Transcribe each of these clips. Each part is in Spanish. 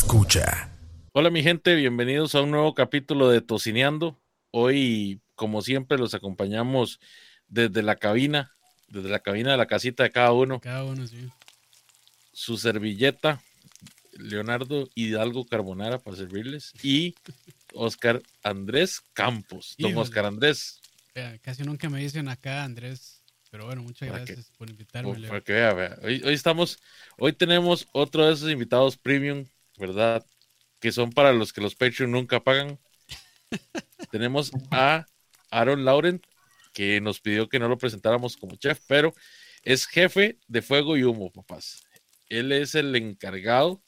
escucha. Hola mi gente, bienvenidos a un nuevo capítulo de Tocineando. Hoy, como siempre, los acompañamos desde la cabina, desde la cabina de la casita de cada uno. Cada uno, sí. Su servilleta, Leonardo Hidalgo Carbonara para servirles y Oscar Andrés Campos. Don Híjole. Oscar Andrés, casi nunca me dicen acá, Andrés. Pero bueno, muchas Para gracias por invitarme. Para que vea, vea. Hoy, hoy estamos, hoy tenemos otro de esos invitados premium, ¿verdad? Que son para los que los Patreon nunca pagan. tenemos a Aaron Laurent, que nos pidió que no lo presentáramos como chef, pero es jefe de fuego y humo, papás. Él es el encargado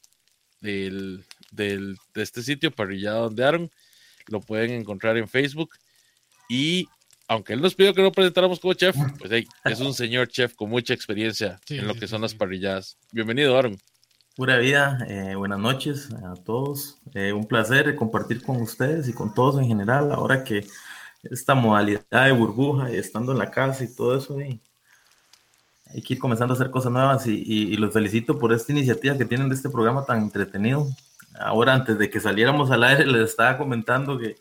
del, del- de este sitio, Parrillada donde Aaron. Lo pueden encontrar en Facebook. Y aunque él nos pidió que no presentáramos como chef, pues hey, es un señor chef con mucha experiencia Sí, en lo que son las parrilladas. Bienvenido, Aaron. Pura vida, eh, buenas noches a todos. Eh, un placer compartir con ustedes y con todos en general. Ahora que esta modalidad de burbuja y estando en la casa y todo eso, eh, hay que ir comenzando a hacer cosas nuevas y, y- y los felicito por esta iniciativa que tienen de este programa tan entretenido. Ahora, antes de que saliéramos al aire, les estaba comentando que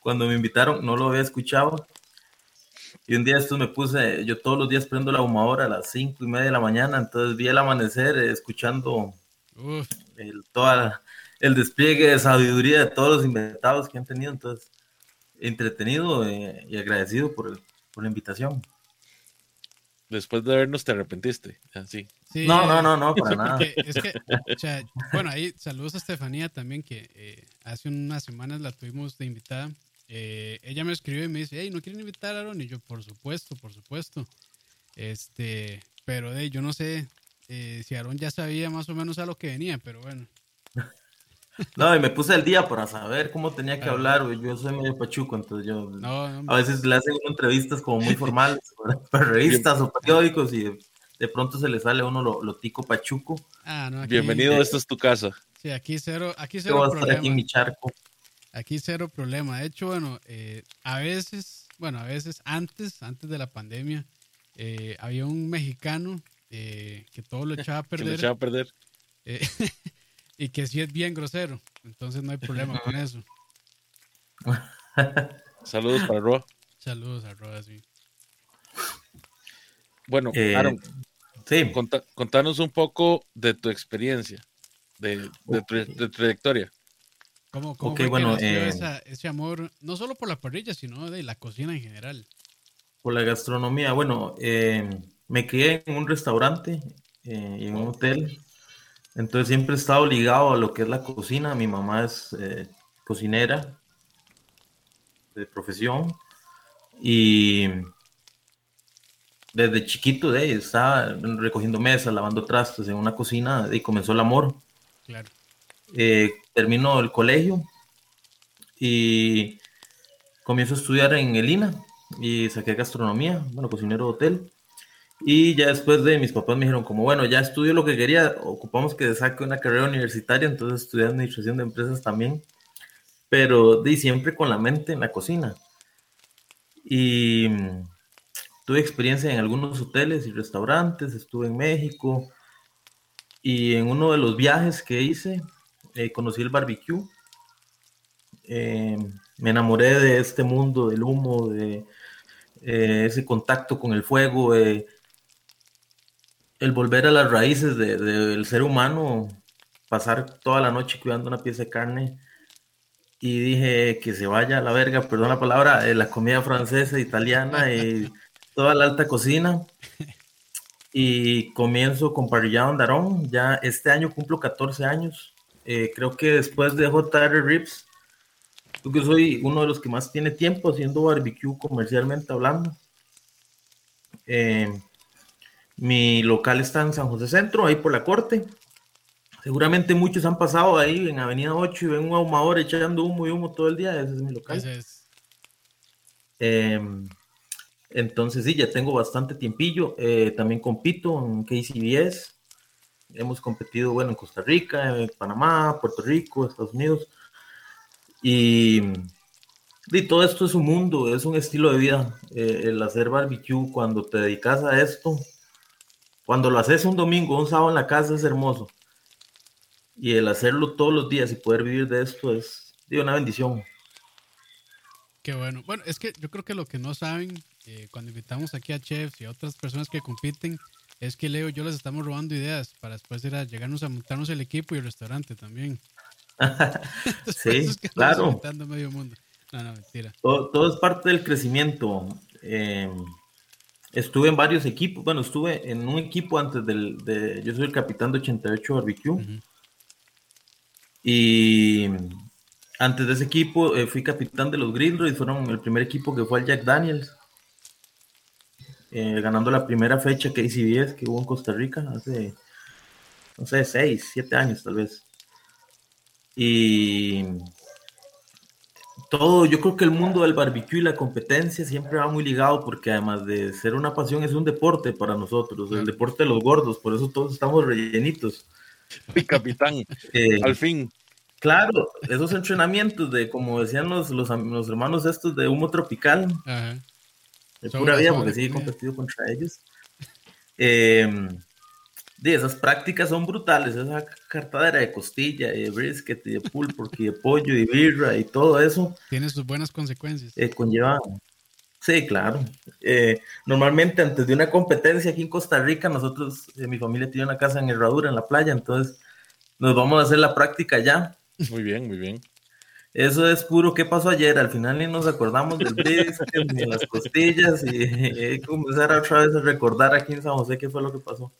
cuando me invitaron no lo había escuchado. Y un día esto me puse, yo todos los días prendo la ahumadora a las cinco y media de la mañana, entonces vi el amanecer eh, escuchando Uf, el, toda el despliegue de sabiduría de todos los invitados que han tenido. Entonces, entretenido eh, y agradecido por, el- por la invitación. Después de vernos, te arrepentiste. Así. sí, No, no, no, no, para nada. porque es que, o sea, bueno, ahí saludos a Estefanía también, que eh, hace unas semanas la tuvimos de invitada. Eh, ella me escribe y me dice, hey, ¿no quieren invitar a Aaron? Y yo, por supuesto, por supuesto. Este, pero de yo no sé eh, si Aaron ya sabía más o menos a lo que venía, pero bueno. No, y me puse el día para saber cómo tenía que Ah. hablar. güey. Yo soy medio pachuco, entonces yo No, no, a veces le hacen entrevistas como muy formales para revistas o periódicos y de, de pronto se le sale a uno lo, lo tico pachuco. ah, no, aquí- Bienvenido, esta es tu casa. Sí, aquí cero, aquí Yo cero voy a estar aquí en problema. mi charco. Aquí cero problema. De hecho, bueno, eh, a veces, bueno, a veces antes, antes de la pandemia, eh, había un mexicano eh, que todo lo echaba a Que lo perder echaba a perder. eh, y que sí es bien grosero. Entonces no hay problema con eso. Saludos para Roa. Saludos a Roda, sí. Bueno, Eh, Aaron, Sí, conta- contanos un poco de tu experiencia, de, de trayectoria. ¿Cómo, cómo Ok, fue que bueno, eh, esa- ese amor, no solo por la parrilla, sino de la cocina en general? por la gastronomía. Bueno, eh, me crié en un restaurante eh, y en un hotel. Entonces siempre he estado ligado a lo que es la cocina. Mi mamá es eh, cocinera de profesión y desde chiquito de estaba recogiendo mesas, lavando trastes en una cocina y comenzó el amor. Claro. Eh, termino el colegio y comienzo a estudiar en el INA y saqué gastronomía, bueno, cocinero de hotel. Y ya después de mis papás me dijeron como, bueno, ya estudio lo que quería, ocupamos que saque una carrera universitaria, entonces estudié administración de empresas también, pero di siempre con la mente en la cocina. Y mm, tuve experiencia en algunos hoteles y restaurantes, estuve en México y en uno de los viajes que hice, eh, conocí el barbecue. Eh, me enamoré de este mundo del humo, de eh, ese contacto con el fuego, eh, el volver a las raíces de- del ser humano, pasar toda la noche cuidando una pieza de carne. Y dije que se vaya a la verga, perdón la palabra, eh, la comida francesa, italiana y toda la alta cocina. Y comienzo con Parrillado Andarón. Ya este año cumplo 14 años. Eh, creo que después de JR Rips, creo que soy uno de los que más tiene tiempo haciendo barbecue comercialmente hablando. Eh, mi local está en San José Centro, ahí por la corte. Seguramente muchos han pasado ahí en Avenida 8 y ven un ahumador echando humo y humo todo el día. Ese es mi local. Ese es. Eh, entonces sí, ya tengo bastante tiempillo. Eh, también compito en KCBS. Hemos competido, bueno, en Costa Rica, en Panamá, Puerto Rico, Estados Unidos. Y, y todo esto es un mundo, es un estilo de vida. Eh, el hacer barbecue, cuando te dedicas a esto, cuando lo haces un domingo, un sábado en la casa, es hermoso. y el hacerlo todos los días y poder vivir de esto es una bendición. Qué bueno. Bueno, es que yo creo que lo que no saben eh, cuando invitamos aquí a chefs y a otras personas que compiten es que Leo y yo les estamos robando ideas para después ir a llegarnos a montarnos el equipo y el restaurante también. sí, claro. Medio mundo. No, no, mentira. Todo, es parte del crecimiento. Eh, estuve en varios equipos. Bueno, estuve en un equipo antes del. De, yo soy el capitán de 88 Barbecue. Y antes de ese equipo eh, fui capitán de los y Fueron el primer equipo que fue el Jack Daniels. Eh, ganando la primera fecha que ACBS que hubo en Costa Rica hace, no sé, seis, siete años tal vez. Y todo, yo creo que el mundo del barbecue y la competencia siempre va muy ligado porque además de ser una pasión es un deporte para nosotros, el deporte de los gordos, por eso todos estamos rellenitos. Mi capitán, eh, al fin. Claro, esos entrenamientos de, como decían los, los, hermanos estos de humo tropical, de pura vida, porque sí he competido contra ellos. Eh, de esas prácticas son brutales, esa cartadera de costilla, y de brisket, y de pulpo, y de pollo, y birra, y todo eso. Tiene sus buenas consecuencias. Eh, conlleva. Sí, claro. Eh, normalmente antes de una competencia aquí en Costa Rica, nosotros, eh, mi familia tiene una casa en Herradura, en la playa, entonces nos vamos a hacer la práctica ya. Muy bien, muy bien. Eso es puro qué pasó ayer. Al final ni nos acordamos del brisket ni de las costillas y que comenzar otra vez a recordar aquí en San José qué fue lo que pasó.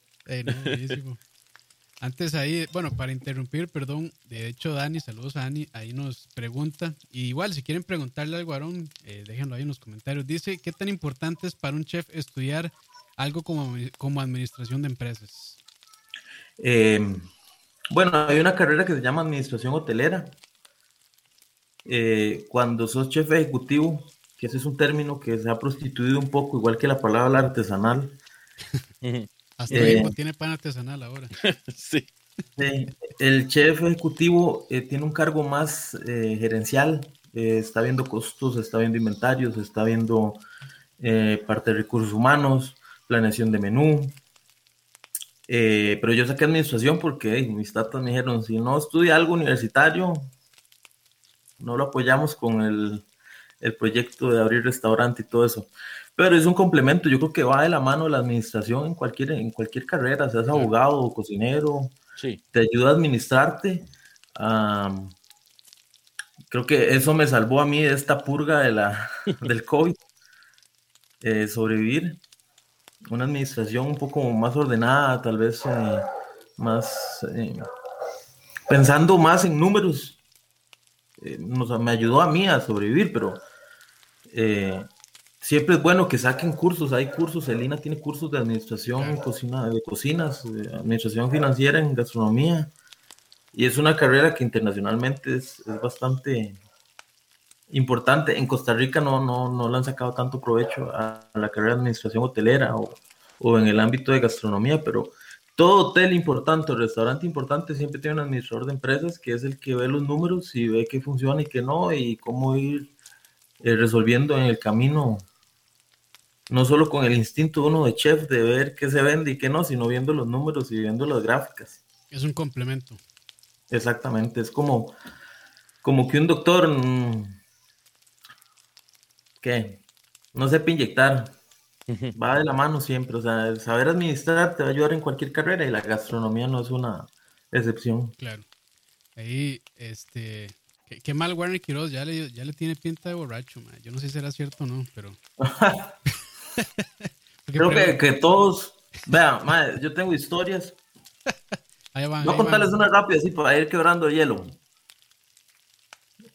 Antes ahí, bueno, para interrumpir, perdón, de hecho Dani, saludos a Dani, ahí nos pregunta, y igual si quieren preguntarle al guarón, eh, déjenlo ahí en los comentarios. Dice, ¿qué tan importante es para un chef estudiar algo como, como administración de empresas? Em, bueno, hay una carrera que se llama administración hotelera. Eh, cuando sos chef ejecutivo, que ese es un término que se ha prostituido un poco, igual que la palabra artesanal. Hasta eh, tiene pan artesanal ahora. sí. El chef ejecutivo eh, tiene un cargo más eh, gerencial, está viendo costos, está viendo inventarios, está viendo parte de recursos humanos, planeación de menú. pero yo saqué administración porque mis tatas me dijeron, si no estudia algo universitario, no lo apoyamos con el, el proyecto de abrir restaurante y todo eso pero es un complemento, yo creo que va de la mano de la administración en cualquier, en cualquier carrera, seas abogado cocinero, sí. te ayuda a administrarte. creo que eso me salvó a mí de esta purga de la, del COVID, eh, sobrevivir. Una administración un poco más ordenada, tal vez eh, más eh, pensando más en números. Nos, me ayudó a mí a sobrevivir, pero siempre es bueno que saquen cursos. Hay cursos, Elina tiene cursos de administración cocina, de cocinas, de administración financiera en gastronomía. Y es una carrera que internacionalmente es, bastante importante. En Costa Rica no, no, no le han sacado tanto provecho a la carrera de administración hotelera o, o en el ámbito de gastronomía, pero todo hotel importante o restaurante importante siempre tiene un administrador de empresas que es el que ve los números y ve qué funciona y qué no y cómo ir eh, resolviendo en el camino no solo con el instinto uno de chef de ver qué se vende y qué no, sino viendo los números y viendo las gráficas. Es un complemento. Exactamente, es como, como que un doctor mm, que no sepa inyectar, va de la mano siempre, o sea, el saber administrar te va a ayudar en cualquier carrera y la gastronomía no es una excepción. Claro. Ahí, este, qué, mal Warner Quiroz, ya le, ya le tiene pinta de borracho, yo no sé si será cierto o no, pero... Creo que, que, todos, vean, yo tengo historias. Voy a contarles una rápida así para ir quebrando el hielo.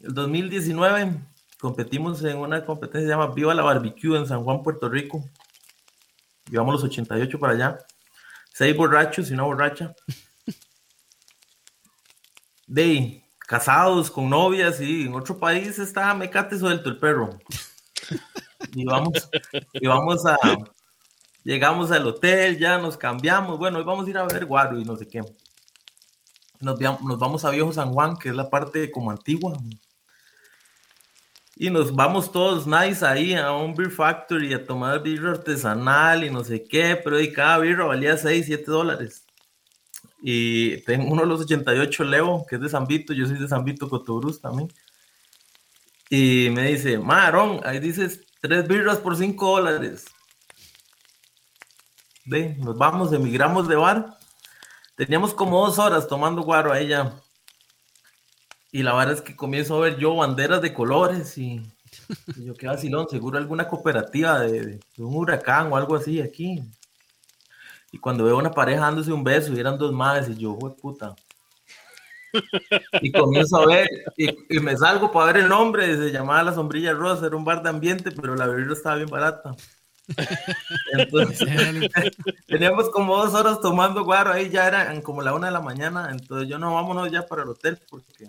El 2019 competimos en una competencia que se llama Viva la Barbecue en San Juan, Puerto Rico. Llevamos los 88 para allá. Seis borrachos y una borracha. De casados con novias y en otro país está mecate suelto el perro y vamos, y vamos a, llegamos al hotel, ya nos cambiamos, bueno, hoy vamos a ir a ver Guaro y no sé qué. Nos, nos vamos a Viejo San Juan, que es la parte como antigua. Y nos vamos todos nice ahí a un beer factory a tomar birra artesanal y no sé qué, pero y cada birra valía 6, 7 dólares. Y tengo uno de los 88 Leo, que es de San Vito, yo soy de San Vito, Cotobruz también. Y me dice, Marón, ahí dices tres birras por cinco dólares. De, nos vamos, emigramos de bar. Teníamos como dos horas tomando guaro a ella. Y la verdad es que comienzo a ver yo banderas de colores y, yo qué vacilón, seguro alguna cooperativa de, de, un huracán o algo así aquí. Y cuando veo una pareja dándose un beso y eran dos madres y yo, puta. Y comienzo a ver y, y, me salgo para ver el nombre, se llamaba La Sombrilla Rosa, era un bar de ambiente, pero la bebida estaba bien barata. Entonces, teníamos como dos horas tomando guaro, ahí ya eran como la una de la mañana, entonces yo no, vámonos ya para el hotel, porque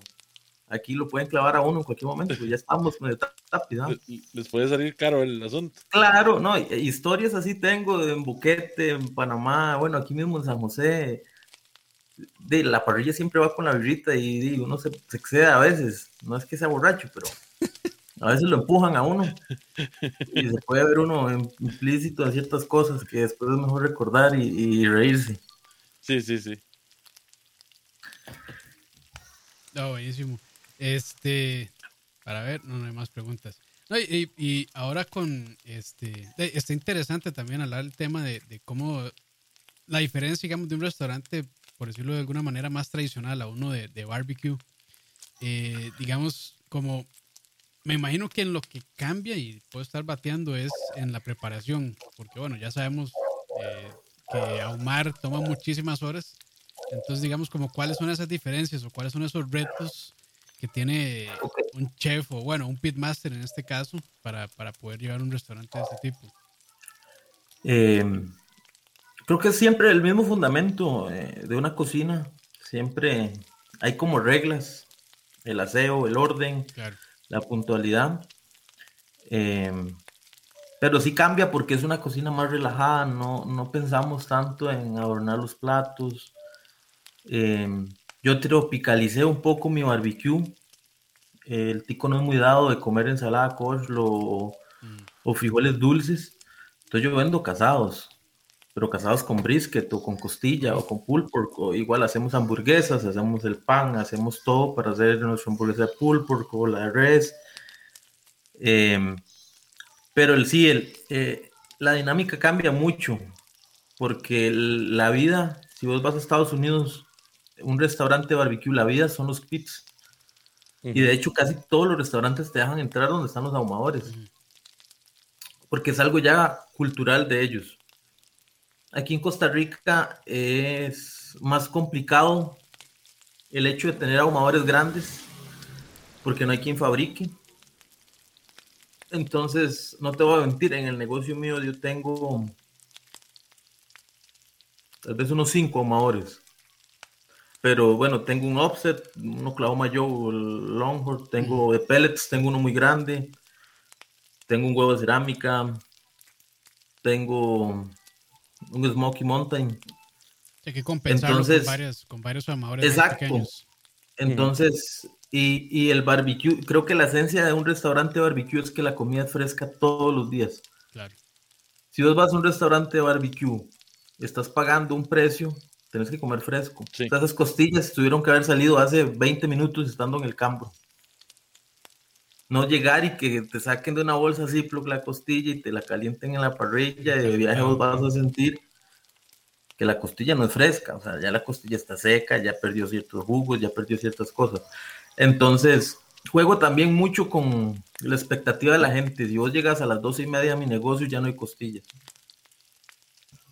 aquí lo pueden clavar a uno en cualquier momento, pues ya estamos medio rápido. Les puede salir caro el asunto. Claro, no, historias así tengo en Buquete, en Panamá, bueno, aquí mismo en San José. De, la parrilla siempre va con la birrita y, y uno se, se, excede a veces. No es que sea borracho, pero a veces lo empujan a uno. Y se puede ver uno implícito en ciertas cosas que después es mejor recordar y, y reírse. Sí, sí, sí. No, buenísimo. Este, para ver, no, no hay más preguntas. No, y, y, ahora con este, está interesante también hablar el tema de, de, cómo la diferencia, digamos, de un restaurante, por decirlo de alguna manera, más tradicional a uno de, de barbecue. Eh, digamos, como me imagino que en lo que cambia y puedo estar bateando es en la preparación, porque bueno, ya sabemos eh, que ahumar toma muchísimas horas. Entonces, digamos, como cuáles son esas diferencias o cuáles son esos retos que tiene un chef o, bueno, un pitmaster en este caso para, para poder llevar un restaurante de este tipo? Eh, creo que es siempre el mismo fundamento eh, de una cocina. Siempre hay como reglas, el aseo, el orden, claro. la puntualidad. Eh, pero sí cambia porque es una cocina más relajada, no, no pensamos tanto en adornar los platos. Eh, yo tropicalicé un poco mi barbecue. El tico no es muy dado de comer ensalada coleslaw mm. o frijoles dulces. Entonces yo vendo casados, pero casados con brisket o con costilla o con pulled pork. O igual hacemos hamburguesas, hacemos el pan, hacemos todo para hacer nuestra hamburguesa de pulled pork o la de res. Eh, pero el sí, el, eh, la dinámica cambia mucho porque el, la vida, si vos vas a Estados Unidos, un restaurante barbecue, la vida son los pits. Uh -huh. Y de hecho casi todos los restaurantes te dejan entrar donde están los ahumadores. Uh -huh. Porque es algo ya cultural de ellos. Aquí en Costa Rica es más complicado el hecho de tener ahumadores grandes porque no hay quien fabrique. Entonces, no te voy a mentir, en el negocio mío yo tengo tal vez unos cinco ahumadores pero bueno, tengo un offset, uno Oklahoma Joe Longhorn, tengo de pellets, tengo uno muy grande, tengo un huevo de cerámica, tengo un Smoky Mountain. Hay que compensarlo Entonces, con, varios, con varios amadores exacto. pequeños. Entonces, y, y, el barbecue, creo que la esencia de un restaurante de barbecue es que la comida es fresca todos los días. Claro. Si vos vas a un restaurante de barbecue, estás pagando un precio tenés que comer fresco. Sí. Esas costillas tuvieron que haber salido hace 20 minutos estando en el campo. No llegar y que te saquen de una bolsa Ziploc la costilla y te la calienten en la parrilla y de viaje vos vas a sentir que la costilla no es fresca, o sea, ya la costilla está seca, ya perdió ciertos jugos, ya perdió ciertas cosas. Entonces, juego también mucho con la expectativa de la gente. Si vos llegas a las doce y media a mi negocio, ya no hay costillas.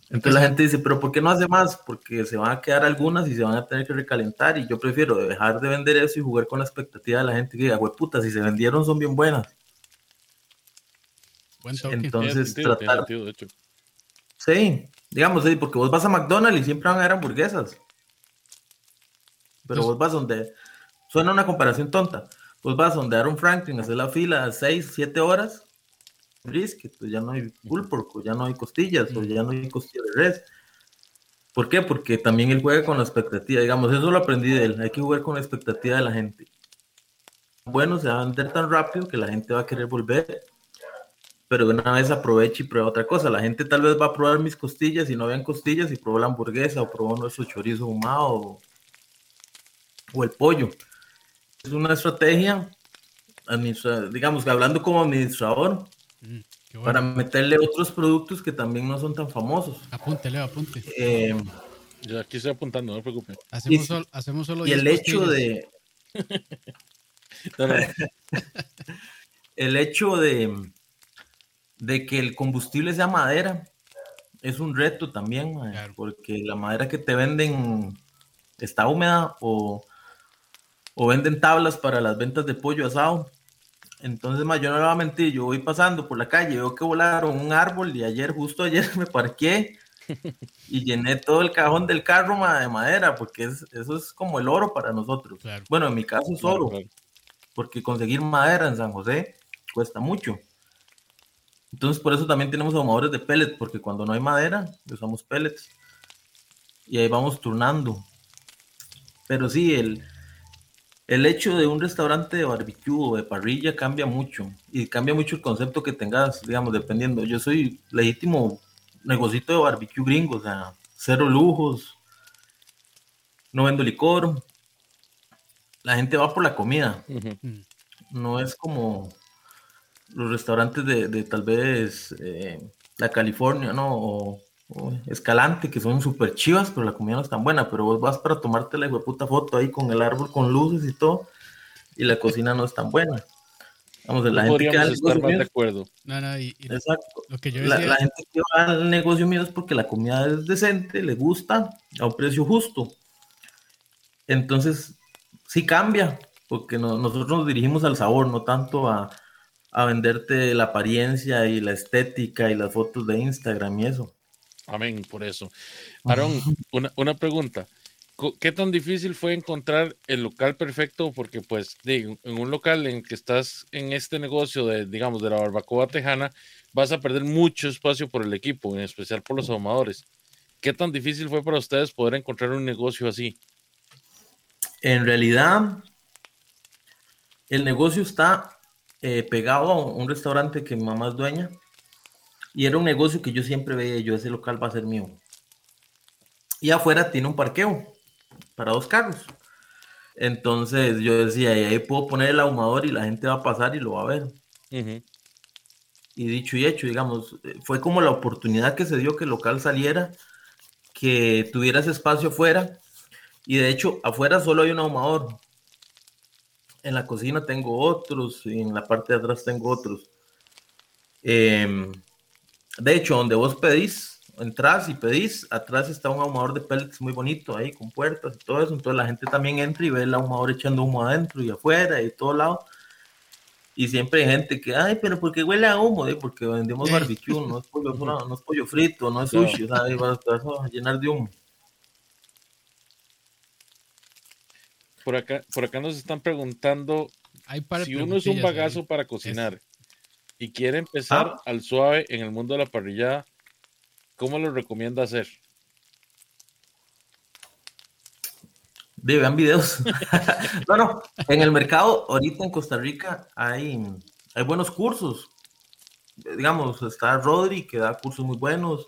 Entonces la gente dice, pero ¿por qué no hace más? Porque se van a quedar algunas y se van a tener que recalentar y yo prefiero dejar de vender eso y jugar con la expectativa de la gente que diga, güey, puta, si se vendieron son bien buenas. Buen. Entonces sentido, tratar... sentido, de hecho. Sí, digamos, sí, porque vos vas a McDonald's y siempre van a haber hamburguesas. Pero Entonces... vos vas donde... Suena una comparación tonta. Vos vas donde Aaron Franklin, hacer la fila 6, 7 horas brisket, pues ya no hay pulled pork, o ya no hay costillas, o ya no hay costillas de res. ¿Por qué? Porque también él juega con la expectativa, digamos, eso lo aprendí de él, hay que jugar con la expectativa de la gente. Bueno, se va a vender tan rápido que la gente va a querer volver. pero una vez aproveche y prueba otra cosa. La gente tal vez va a probar mis costillas y no vean costillas y probó la hamburguesa o probó nuestro chorizo ahumado o, el pollo. Es una estrategia, digamos hablando como administrador, mm, para meterle otros productos que también no son tan famosos. Apúntele, apunte. Eh, Yo aquí estoy apuntando, no se preocupe. Hacemos, solo y el hecho de... el hecho de de que el combustible sea madera es un reto también, porque la madera que te venden está húmeda o, venden tablas para las ventas de pollo asado. Entonces, yo no le voy a mentir, yo voy pasando por la calle, veo que volaron un árbol y ayer, justo ayer, me parqué y llené todo el cajón del carro de madera, porque eso es como el oro para nosotros. Bueno, en mi caso es oro, porque conseguir madera en San José cuesta mucho. Entonces, por eso también tenemos ahumadores de pellets, porque cuando no hay madera, usamos pellets. Y ahí vamos turnando. Pero sí, el, el hecho de un restaurante de barbecue o de parrilla cambia mucho. Y cambia mucho el concepto que tengas, digamos, dependiendo. Yo soy legítimo negocito de barbecue gringo, o sea, cero lujos, no vendo licor. La gente va por la comida. No es como los restaurantes de, tal vez eh, la California, ¿no? O, Escalante, que son súper chivas, pero la comida no es tan buena, pero vos vas para tomarte la puta foto ahí con el árbol, con luces y todo, y la cocina no es tan buena. Vamos, la gente que estar de acuerdo. Exacto. la, gente que va al negocio mío es porque la comida es decente, le gusta, a un precio justo. Entonces, sí cambia, porque nosotros nos dirigimos al sabor, no tanto a, a venderte la apariencia y la estética y las fotos de Instagram y eso. Amén, por eso. Aaron, una, una pregunta. ¿Qué tan difícil fue encontrar el local perfecto? Porque pues en un local en que estás en este negocio de, digamos, de la barbacoa tejana, vas a perder mucho espacio por el equipo, en especial por los ahumadores. ¿Qué tan difícil fue para ustedes poder encontrar un negocio así? En realidad, el negocio está eh, pegado a un restaurante que mi mamá es dueña y era un negocio que yo siempre veía, yo ese local va a ser mío. Y afuera tiene un parqueo para dos carros. Entonces yo decía, ahí puedo poner el ahumador y la gente va a pasar y lo va a ver. Y dicho y hecho, digamos, fue como la oportunidad que se dio que el local saliera, que tuviera ese espacio afuera. Y de hecho, afuera solo hay un ahumador en la cocina tengo otros y en la parte de atrás tengo otros. Em, de hecho, donde vos pedís, entras y pedís, atrás está un ahumador de pellets muy bonito ahí con puertas y todo eso. Entonces la gente también entra y ve el ahumador echando humo adentro y afuera y todo lado. Y siempre hay gente que, ay, pero ¿por qué huele a humo? Porque vendemos barbecue, no es pollo, no, es pollo frito, no es sushi, o sea, vas a llenar de humo. Por acá, por acá nos están preguntando si uno es un bagazo para cocinar y quiere empezar ah. al suave en el mundo de la parrilla, ¿cómo lo recomienda hacer? vean videos. bueno, en el mercado, ahorita en Costa Rica hay, hay buenos cursos. Digamos, está Rodri que da cursos muy buenos.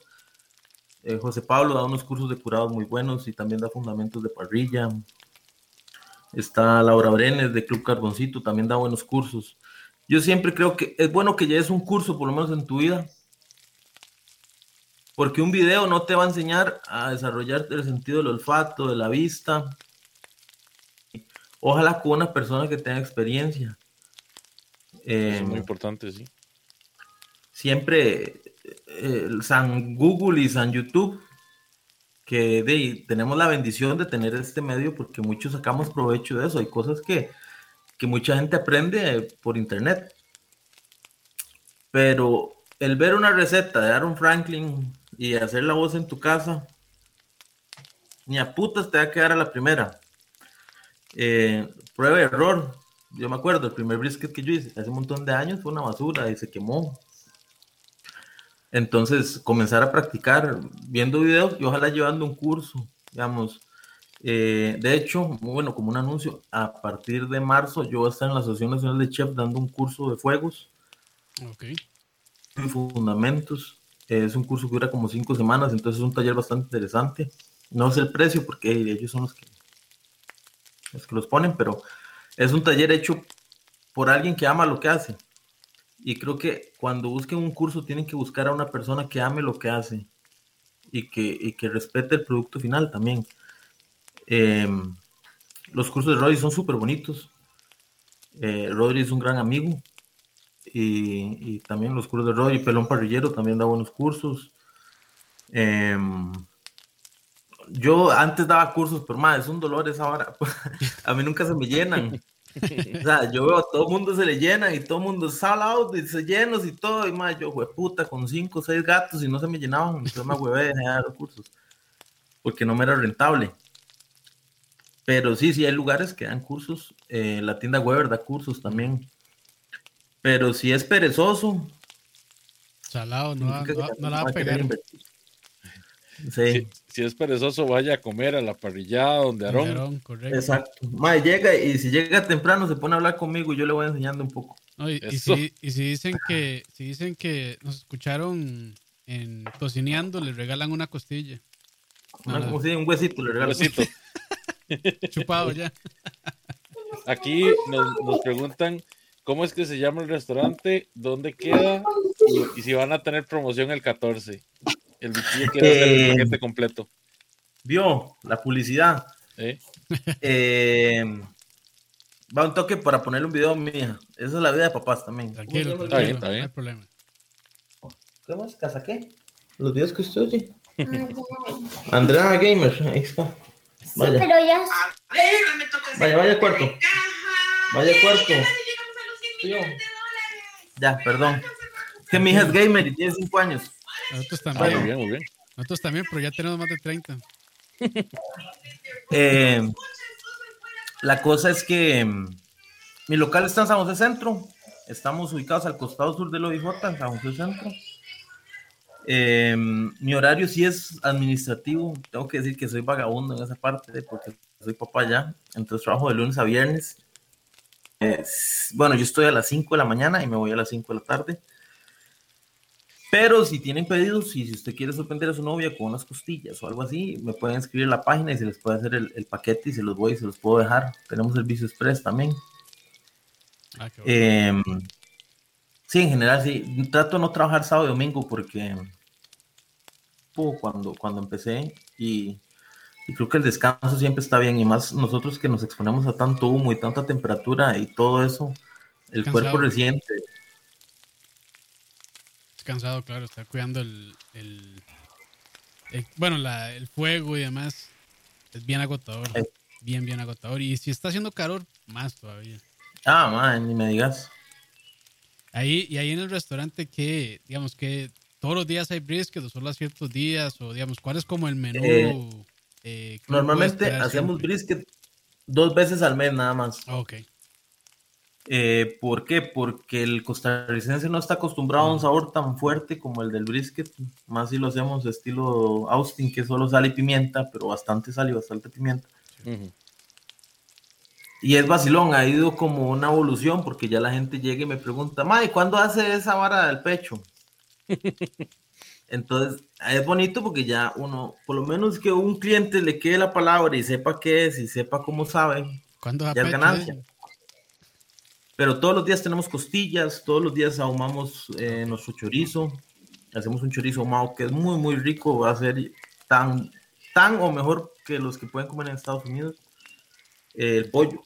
Eh, José Pablo da unos cursos de curados muy buenos y también da fundamentos de parrilla. Está Laura Brenes de Club Carboncito, también da buenos cursos. Yo siempre creo que es bueno que lleves un curso, por lo menos en tu vida, porque un video no te va a enseñar a desarrollarte el sentido del olfato, de la vista. Ojalá con una persona que tenga experiencia. es muy em, importante, sí. Siempre eh, San Google y San YouTube que de, tenemos la bendición de tener este medio porque muchos sacamos provecho de eso. Hay cosas que, mucha gente aprende por internet. Pero el ver una receta de Aaron Franklin y hacer la voz en tu casa, ni a putas te va a quedar a la primera. Eh, prueba error. Yo me acuerdo, el primer brisket que yo hice hace un montón de años fue una basura y se quemó. Entonces, comenzar a practicar viendo videos y ojalá llevando un curso, digamos. Eh, de hecho, bueno, como un anuncio, a partir de marzo yo voy a estar en la Asociación Nacional de Chef dando un curso de fuegos. y fundamentos. Es un curso que dura como cinco semanas, entonces es un taller bastante interesante. No sé el precio porque ellos son los que, los que los ponen, pero es un taller hecho por alguien que ama lo que hace. Y creo que cuando busquen un curso tienen que buscar a una persona que ame lo que hace y que, y que respete el producto final también. Em, los cursos de Rodri son súper bonitos. Eh, Rodri es un gran amigo. Y, también los cursos de Rodri, Pelón Parrillero también da buenos cursos. Em, yo antes daba cursos, pero más, es un dolor esa hora. a mí nunca se me llenan. O sea, yo veo a todo mundo se le llena y todo mundo sale out y se llenos y todo. Y más, yo, puta, con cinco o seis gatos y no se me llenaban. Entonces me huevé de los cursos porque no me era rentable. Pero sí, sí, hay lugares que dan cursos. Eh, la tienda Weber da cursos también. Pero si es perezoso. Salado, no, no, no, la va a pegar. Sí. Si, es perezoso, vaya a comer a la parrillada donde Aarón. Exacto. Mae, llega y si llega temprano se pone a hablar conmigo y yo le voy enseñando un poco. y, si, y, si, dicen que si dicen que nos escucharon en tocineando, les regalan una costilla. un huesito le regalan. Un huesito. Chupado ya. Aquí nos, nos, preguntan cómo es que se llama el restaurante, dónde queda y, y si van a tener promoción el 14. El bichillo quiere hacer el eh, paquete completo. Vio la publicidad. ¿Eh? Eh, va un toque para ponerle un video a mi hija. Esa es la vida de papás también. Tranquilo, está bien, está bien. No hay problema. ¿Cómo es? ¿Casa qué? Los videos que usted oye. Andrea Gamer, ahí está. Vaya. pero ya. Vaya, vaya cuarto. Vaya cuarto. Ya, perdón. Que mi hija es gamer y tiene 5 años. Nosotros también. muy bien, muy bien. Nosotros también, pero ya tenemos más de 30. Eh, la cosa es que mm, mi local está en San José Centro. Estamos ubicados al costado sur del OIJ, en San José Centro. Eh, mi horario sí es administrativo. Tengo que decir que soy vagabundo en esa parte porque soy papá ya. Entonces trabajo de lunes a viernes. bueno, yo estoy a las 5 de la mañana y me voy a las 5 de la tarde. Pero si tienen pedidos y si usted quiere sorprender a su novia con unas costillas o algo así, me pueden escribir en la página y se les puede hacer el, paquete y se los voy y se los puedo dejar. Tenemos servicio express también. Ah, em, sí, en general sí. Trato de no trabajar sábado y domingo porque cuando, cuando empecé y, creo que el descanso siempre está bien y más nosotros que nos exponemos a tanto humo y tanta temperatura y todo eso, el cuerpo reciente cansado, claro, está cuidando el, bueno, el fuego y demás. Es bien agotador. Bien, bien agotador. Y si está haciendo calor, más todavía. Ah, man, ni me digas. Ahí, y ahí en el restaurante, que digamos que todos los días hay brisket o solo a ciertos días? O digamos, ¿cuál es como el menú? Eh, eh, normalmente hacemos brisket dos veces al mes nada más. Ok. Eh, ¿Por qué? Porque el costarricense no está acostumbrado a un sabor tan fuerte como el del brisket, más si lo hacemos estilo Austin, que solo sale y pimienta, pero bastante sal y bastante pimienta. Y es vacilón, ha ido como una evolución, porque ya la gente llega y me pregunta, May, ¿cuándo hace esa vara del pecho? Entonces, es bonito porque ya uno, por lo menos que un cliente le quede la palabra y sepa qué es y sepa cómo sabe, ya es ganancia. Pero todos los días tenemos costillas, todos los días ahumamos eh, nuestro chorizo. Hacemos un chorizo ahumado que es muy, muy rico. Va a ser tan, tan o mejor que los que pueden comer en Estados Unidos. el pollo,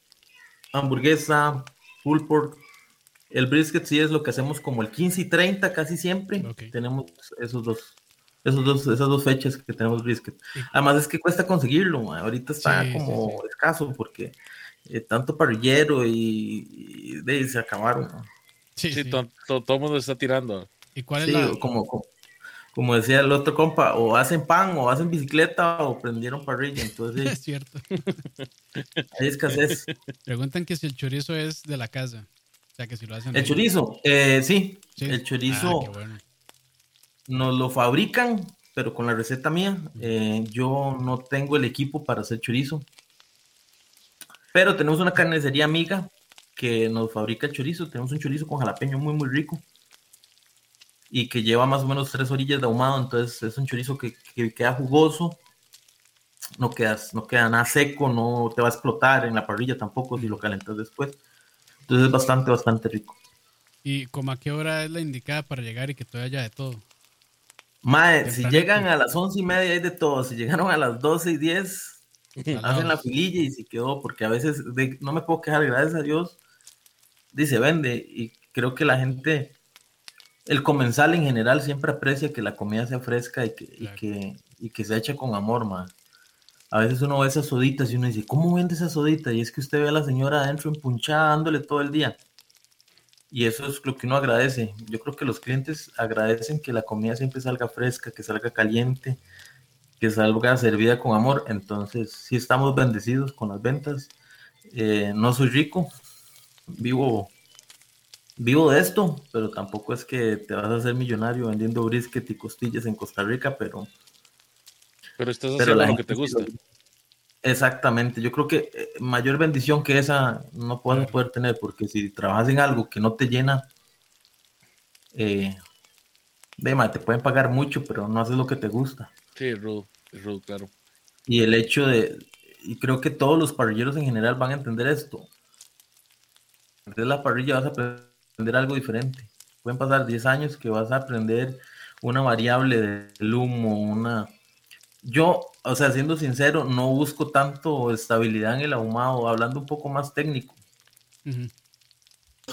hamburguesa, pulled pork. El brisket sí es lo que hacemos como el 15 y 30 casi siempre. Tenemos esos dos, esos dos, esas dos fechas que tenemos brisket. Además es que cuesta conseguirlo. Ahorita está como escaso porque eh, tanto parrillero y, de, se acabaron. Sí, sí, Todo, el mundo está tirando. ¿Y cuál es la... como, como, decía el otro compa, o hacen pan, o hacen bicicleta, o prendieron parrilla. Entonces, es cierto. Hay escasez. Preguntan que si el chorizo es de la casa. O sea, que si lo hacen. El chorizo, eh, sí, El chorizo ah, nos lo fabrican, pero con la receta mía. Eh, yo no tengo el equipo para hacer chorizo. Pero tenemos una carnicería amiga que nos fabrica chorizo. Tenemos un chorizo con jalapeño muy, muy rico. y que lleva más o menos tres orillas de ahumado, entonces es un chorizo que, queda jugoso, no, quedas, no queda nada seco, no te va a explotar en la parrilla tampoco si lo calentas después. Entonces es bastante, bastante rico. ¿Y como a qué hora es la indicada para llegar y que todavía haya de todo? Mae, si llegan a las once y media hay de todo, si llegaron a las doce y diez, hacen la fililla y se quedó, porque a veces no me puedo quejar, gracias a Dios, dice vende, y creo que la gente el comensal en general siempre aprecia que la comida sea fresca y que, y que, y que se eche con amor, man. A veces uno ve esas soditas y uno dice, ¿cómo vende esa sodita? Y es que usted ve a la señora adentro empunchada dándole todo el día. Y eso es lo que uno agradece. Yo creo que los clientes agradecen que la comida siempre salga fresca, que salga caliente, que salga servida con amor. Entonces, sí estamos bendecidos con las ventas. Eh, no soy rico, vivo vivo de esto, pero tampoco es que te vas a hacer millonario vendiendo brisket y costillas en Costa Rica, pero... Pero estás haciendo lo que te gusta. Exactamente, yo creo que eh, mayor bendición que esa no puedes poder tener, porque si trabajas en algo que no te llena, eh, te pueden pagar mucho, pero no haces lo que te gusta. Sí, rudo, rudo, claro. Y el hecho de, y creo que todos los parrilleros en general van a entender esto. Desde la parrilla vas a aprender algo diferente. Pueden pasar 10 años que vas a aprender una variable del humo, una... Yo, o sea, siendo sincero, no busco tanto estabilidad en el ahumado, hablando un poco más técnico.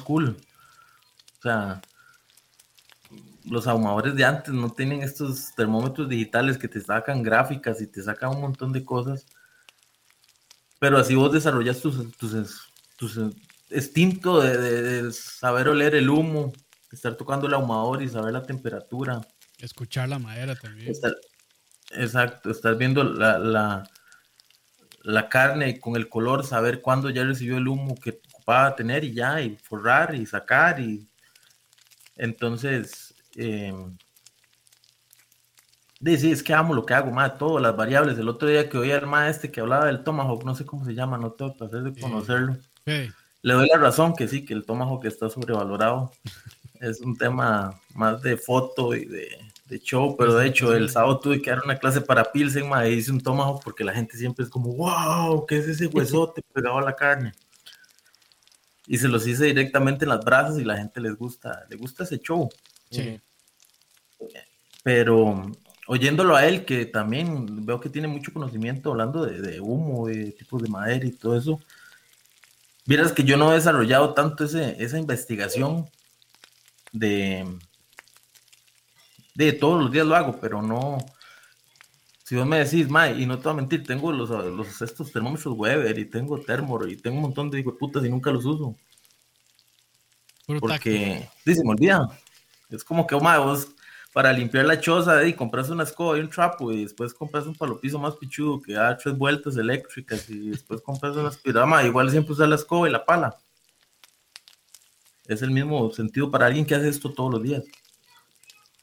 Cool. O sea, los ahumadores de antes no tienen estos termómetros digitales que te sacan gráficas y te sacan un montón de cosas. Pero así vos desarrollas tus, tus, tus instinto de, saber oler el humo, estar tocando el ahumador y saber la temperatura. Escuchar la madera también. Exacto, estar viendo la, la, la, carne con el color, saber cuándo ya recibió el humo que ocupaba tener y ya, y forrar y sacar. y Entonces, eh, sí, es que amo lo que hago, más todas las variables. El otro día que oí al maestro que hablaba del tomahawk, no sé cómo se llama, no tengo placer de conocerlo le doy la razón que sí, que el tomahawk está sobrevalorado. es un tema más de foto y de, show, pero de hecho el sábado tuve que dar una clase para Pilsen, y hice un tomahawk porque la gente siempre es como, wow, ¿qué es ese huesote pegado a la carne? Y se los hice directamente en las brasas y la gente les gusta, le gusta ese show. Sí. Pero oyéndolo a él, que también veo que tiene mucho conocimiento hablando de, de humo, de tipos de madera y todo eso, Vieras que yo no he desarrollado tanto ese, esa investigación de, de todos los días lo hago, pero no. Si vos me decís, May, y no te voy a mentir, tengo los, los estos termómetros Weber y tengo Thermor y tengo un montón de putas y nunca los uso. Porque, sí, se me olvida. Es como que, May, vos para limpiar la choza y compras una escoba y un trapo y después compras un palopizo más pichudo que da tres vueltas eléctricas y después compras una aspirama, igual siempre usas la escoba y la pala. Es el mismo sentido para alguien que hace esto todos los días.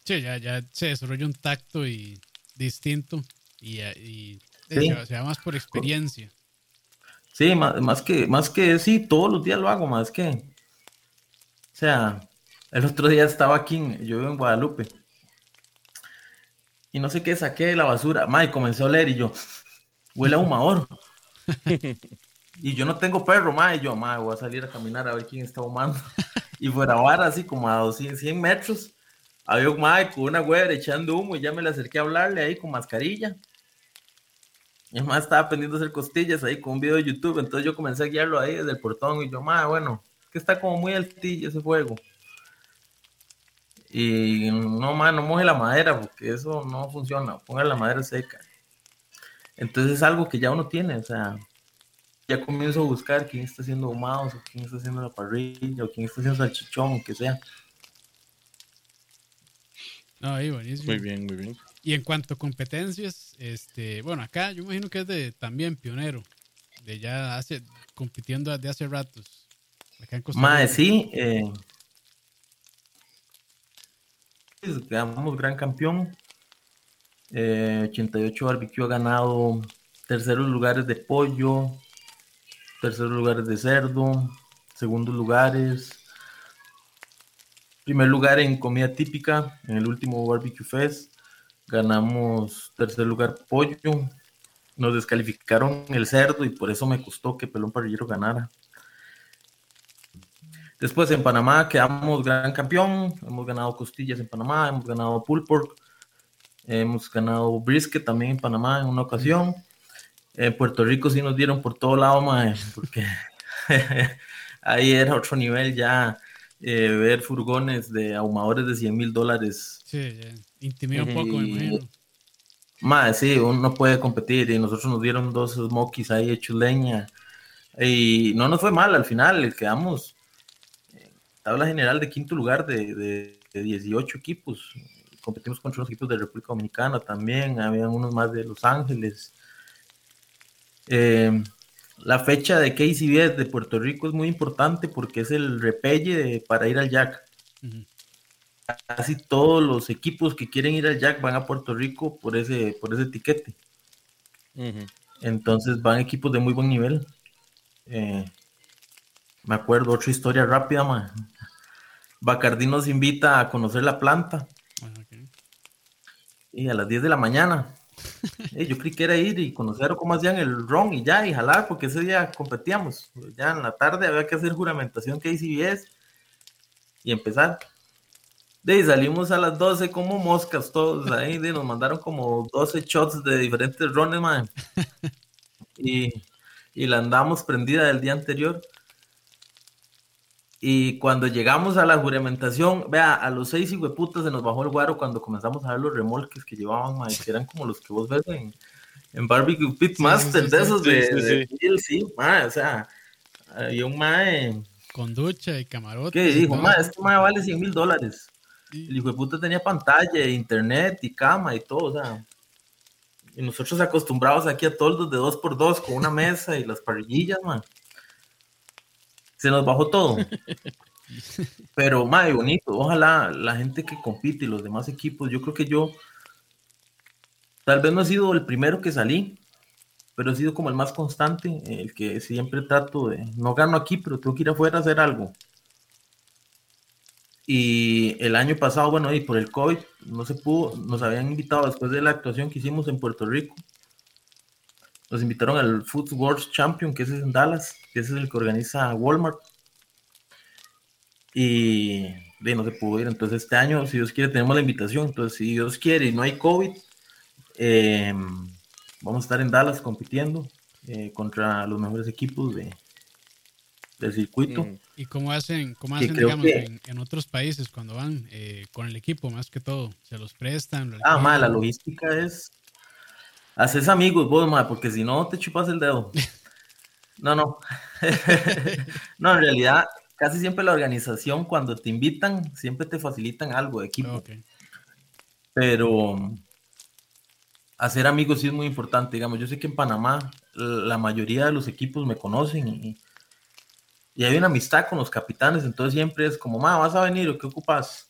Sí, ya, ya se desarrolla un tacto y distinto y, y se, va más por experiencia. Sí, más, más, que, más que sí, todos los días lo hago, más que. O sea, el otro día estaba aquí, yo vivo en Guadalupe, y no sé qué saqué de la basura. Mae, comenzó a leer y yo, huele a humador. y yo no tengo perro, mae. Yo, mae, voy a salir a caminar a ver quién está humando. y fuera vara, así como a 200, 100 metros, había un mae con una güera echando humo y ya me le acerqué a hablarle ahí con mascarilla. Y más estaba aprendiendo a hacer costillas ahí con un video de YouTube. Entonces yo comencé a guiarlo ahí desde el portón y yo, mae, bueno, que está como muy altillo ese fuego. Y no, más no moje la madera porque eso no funciona. Ponga la madera seca. Entonces es algo que ya uno tiene, o sea, ya comienzo a buscar quién está haciendo ahumados, o quién está haciendo la parrilla, o quién está haciendo salchichón, o que sea. No, ahí buenísimo. Muy bien, muy bien. Y en cuanto a competencias, este, bueno, acá yo imagino que es de también pionero, de ya hace, compitiendo de hace ratos. Acá en sí, eh, gran campeón. 88 eh, Barbecue ha ganado terceros lugares de pollo, terceros lugares de cerdo, segundos lugares. Primer lugar en comida típica en el último Barbecue Fest. Ganamos tercer lugar pollo. Nos descalificaron el cerdo y por eso me costó que Pelón Parrillero ganara. Después en Panamá quedamos gran campeón. Hemos ganado costillas en Panamá, hemos ganado pulled hemos ganado brisket también en Panamá en una ocasión. En Puerto Rico sí nos dieron por todo lado, porque ahí era otro nivel ya eh, ver furgones de ahumadores de 100 mil dólares. Sí, ya. Intimida un poco, me imagino. Más, sí, uno no puede competir y nosotros nos dieron dos smokies ahí hechos leña y no nos fue mal al final, quedamos en tabla general de quinto lugar de, de, de 18 equipos. Competimos contra unos equipos de República Dominicana también, había unos más de Los Ángeles. Eh, la fecha de KCBS de Puerto Rico es muy importante porque es el repelle de- para ir al Jack. Casi todos los equipos que quieren ir al Jack van a Puerto Rico por ese, por ese etiquete. Entonces van equipos de muy buen nivel. Eh, me acuerdo otra historia rápida, man. Bacardí nos invita a conocer la planta Ah, y a las 10 de la mañana. Eh, yo creí que era ir y conocer cómo hacían el ron y ya, y jalar, porque ese día competíamos. Ya en la tarde había que hacer juramentación que KCBS y empezar. De salimos a las 12 como moscas todos ahí, de, nos mandaron como 12 shots de diferentes rones, man. Y, y la andamos prendida del día anterior. Y cuando llegamos a la juramentación, vea, a los seis hijueputas se nos bajó el guaro cuando comenzamos a ver los remolques que llevaban, que eran como los que vos ves en, en Barbecue Pit Sí, Master, sí, de sí, esos sí, de, sí, de TLC, mae, o sea, había un mae Con ducha y camarotes. que dijo, mae, este mae vale 100 mil dólares. El hijo de puta tenía pantalla, internet y cama y todo, o sea. Y nosotros acostumbrados aquí a toldos de dos por dos con una mesa y las parrillillas, man. Se nos bajó todo. Pero, mae, bonito. Ojalá la gente que compite y los demás equipos, yo creo que yo tal vez no he sido el primero que salí, pero he sido como el más constante, el que siempre trato de, no gano aquí, pero tengo que ir afuera a hacer algo. Y el año pasado, bueno, y por el COVID, no se pudo, nos habían invitado después de la actuación que hicimos en Puerto Rico. Nos invitaron al Food Wars Champion, que ese es en Dallas, que ese es el que organiza Walmart. Y de, no se pudo ir. Entonces, este año, si Dios quiere, tenemos la invitación. Entonces, si Dios quiere y no hay COVID, eh, vamos a estar en Dallas compitiendo eh, contra los mejores equipos de, del circuito. Mm. ¿Y cómo hacen, cómo hacen digamos, que- en, en otros países cuando van eh, con el equipo, más que todo? ¿Se los prestan? lo Ah, ma, la logística es. Haces amigos vos, ma, porque si no te chupas el dedo. No, no. no, en realidad, casi siempre la organización, cuando te invitan, siempre te facilitan algo de equipo. Pero hacer amigos sí es muy importante. Digamos, yo sé que en Panamá la mayoría de los equipos me conocen y, y hay una amistad con los capitanes, entonces siempre es como, ma, vas a venir o qué ocupas.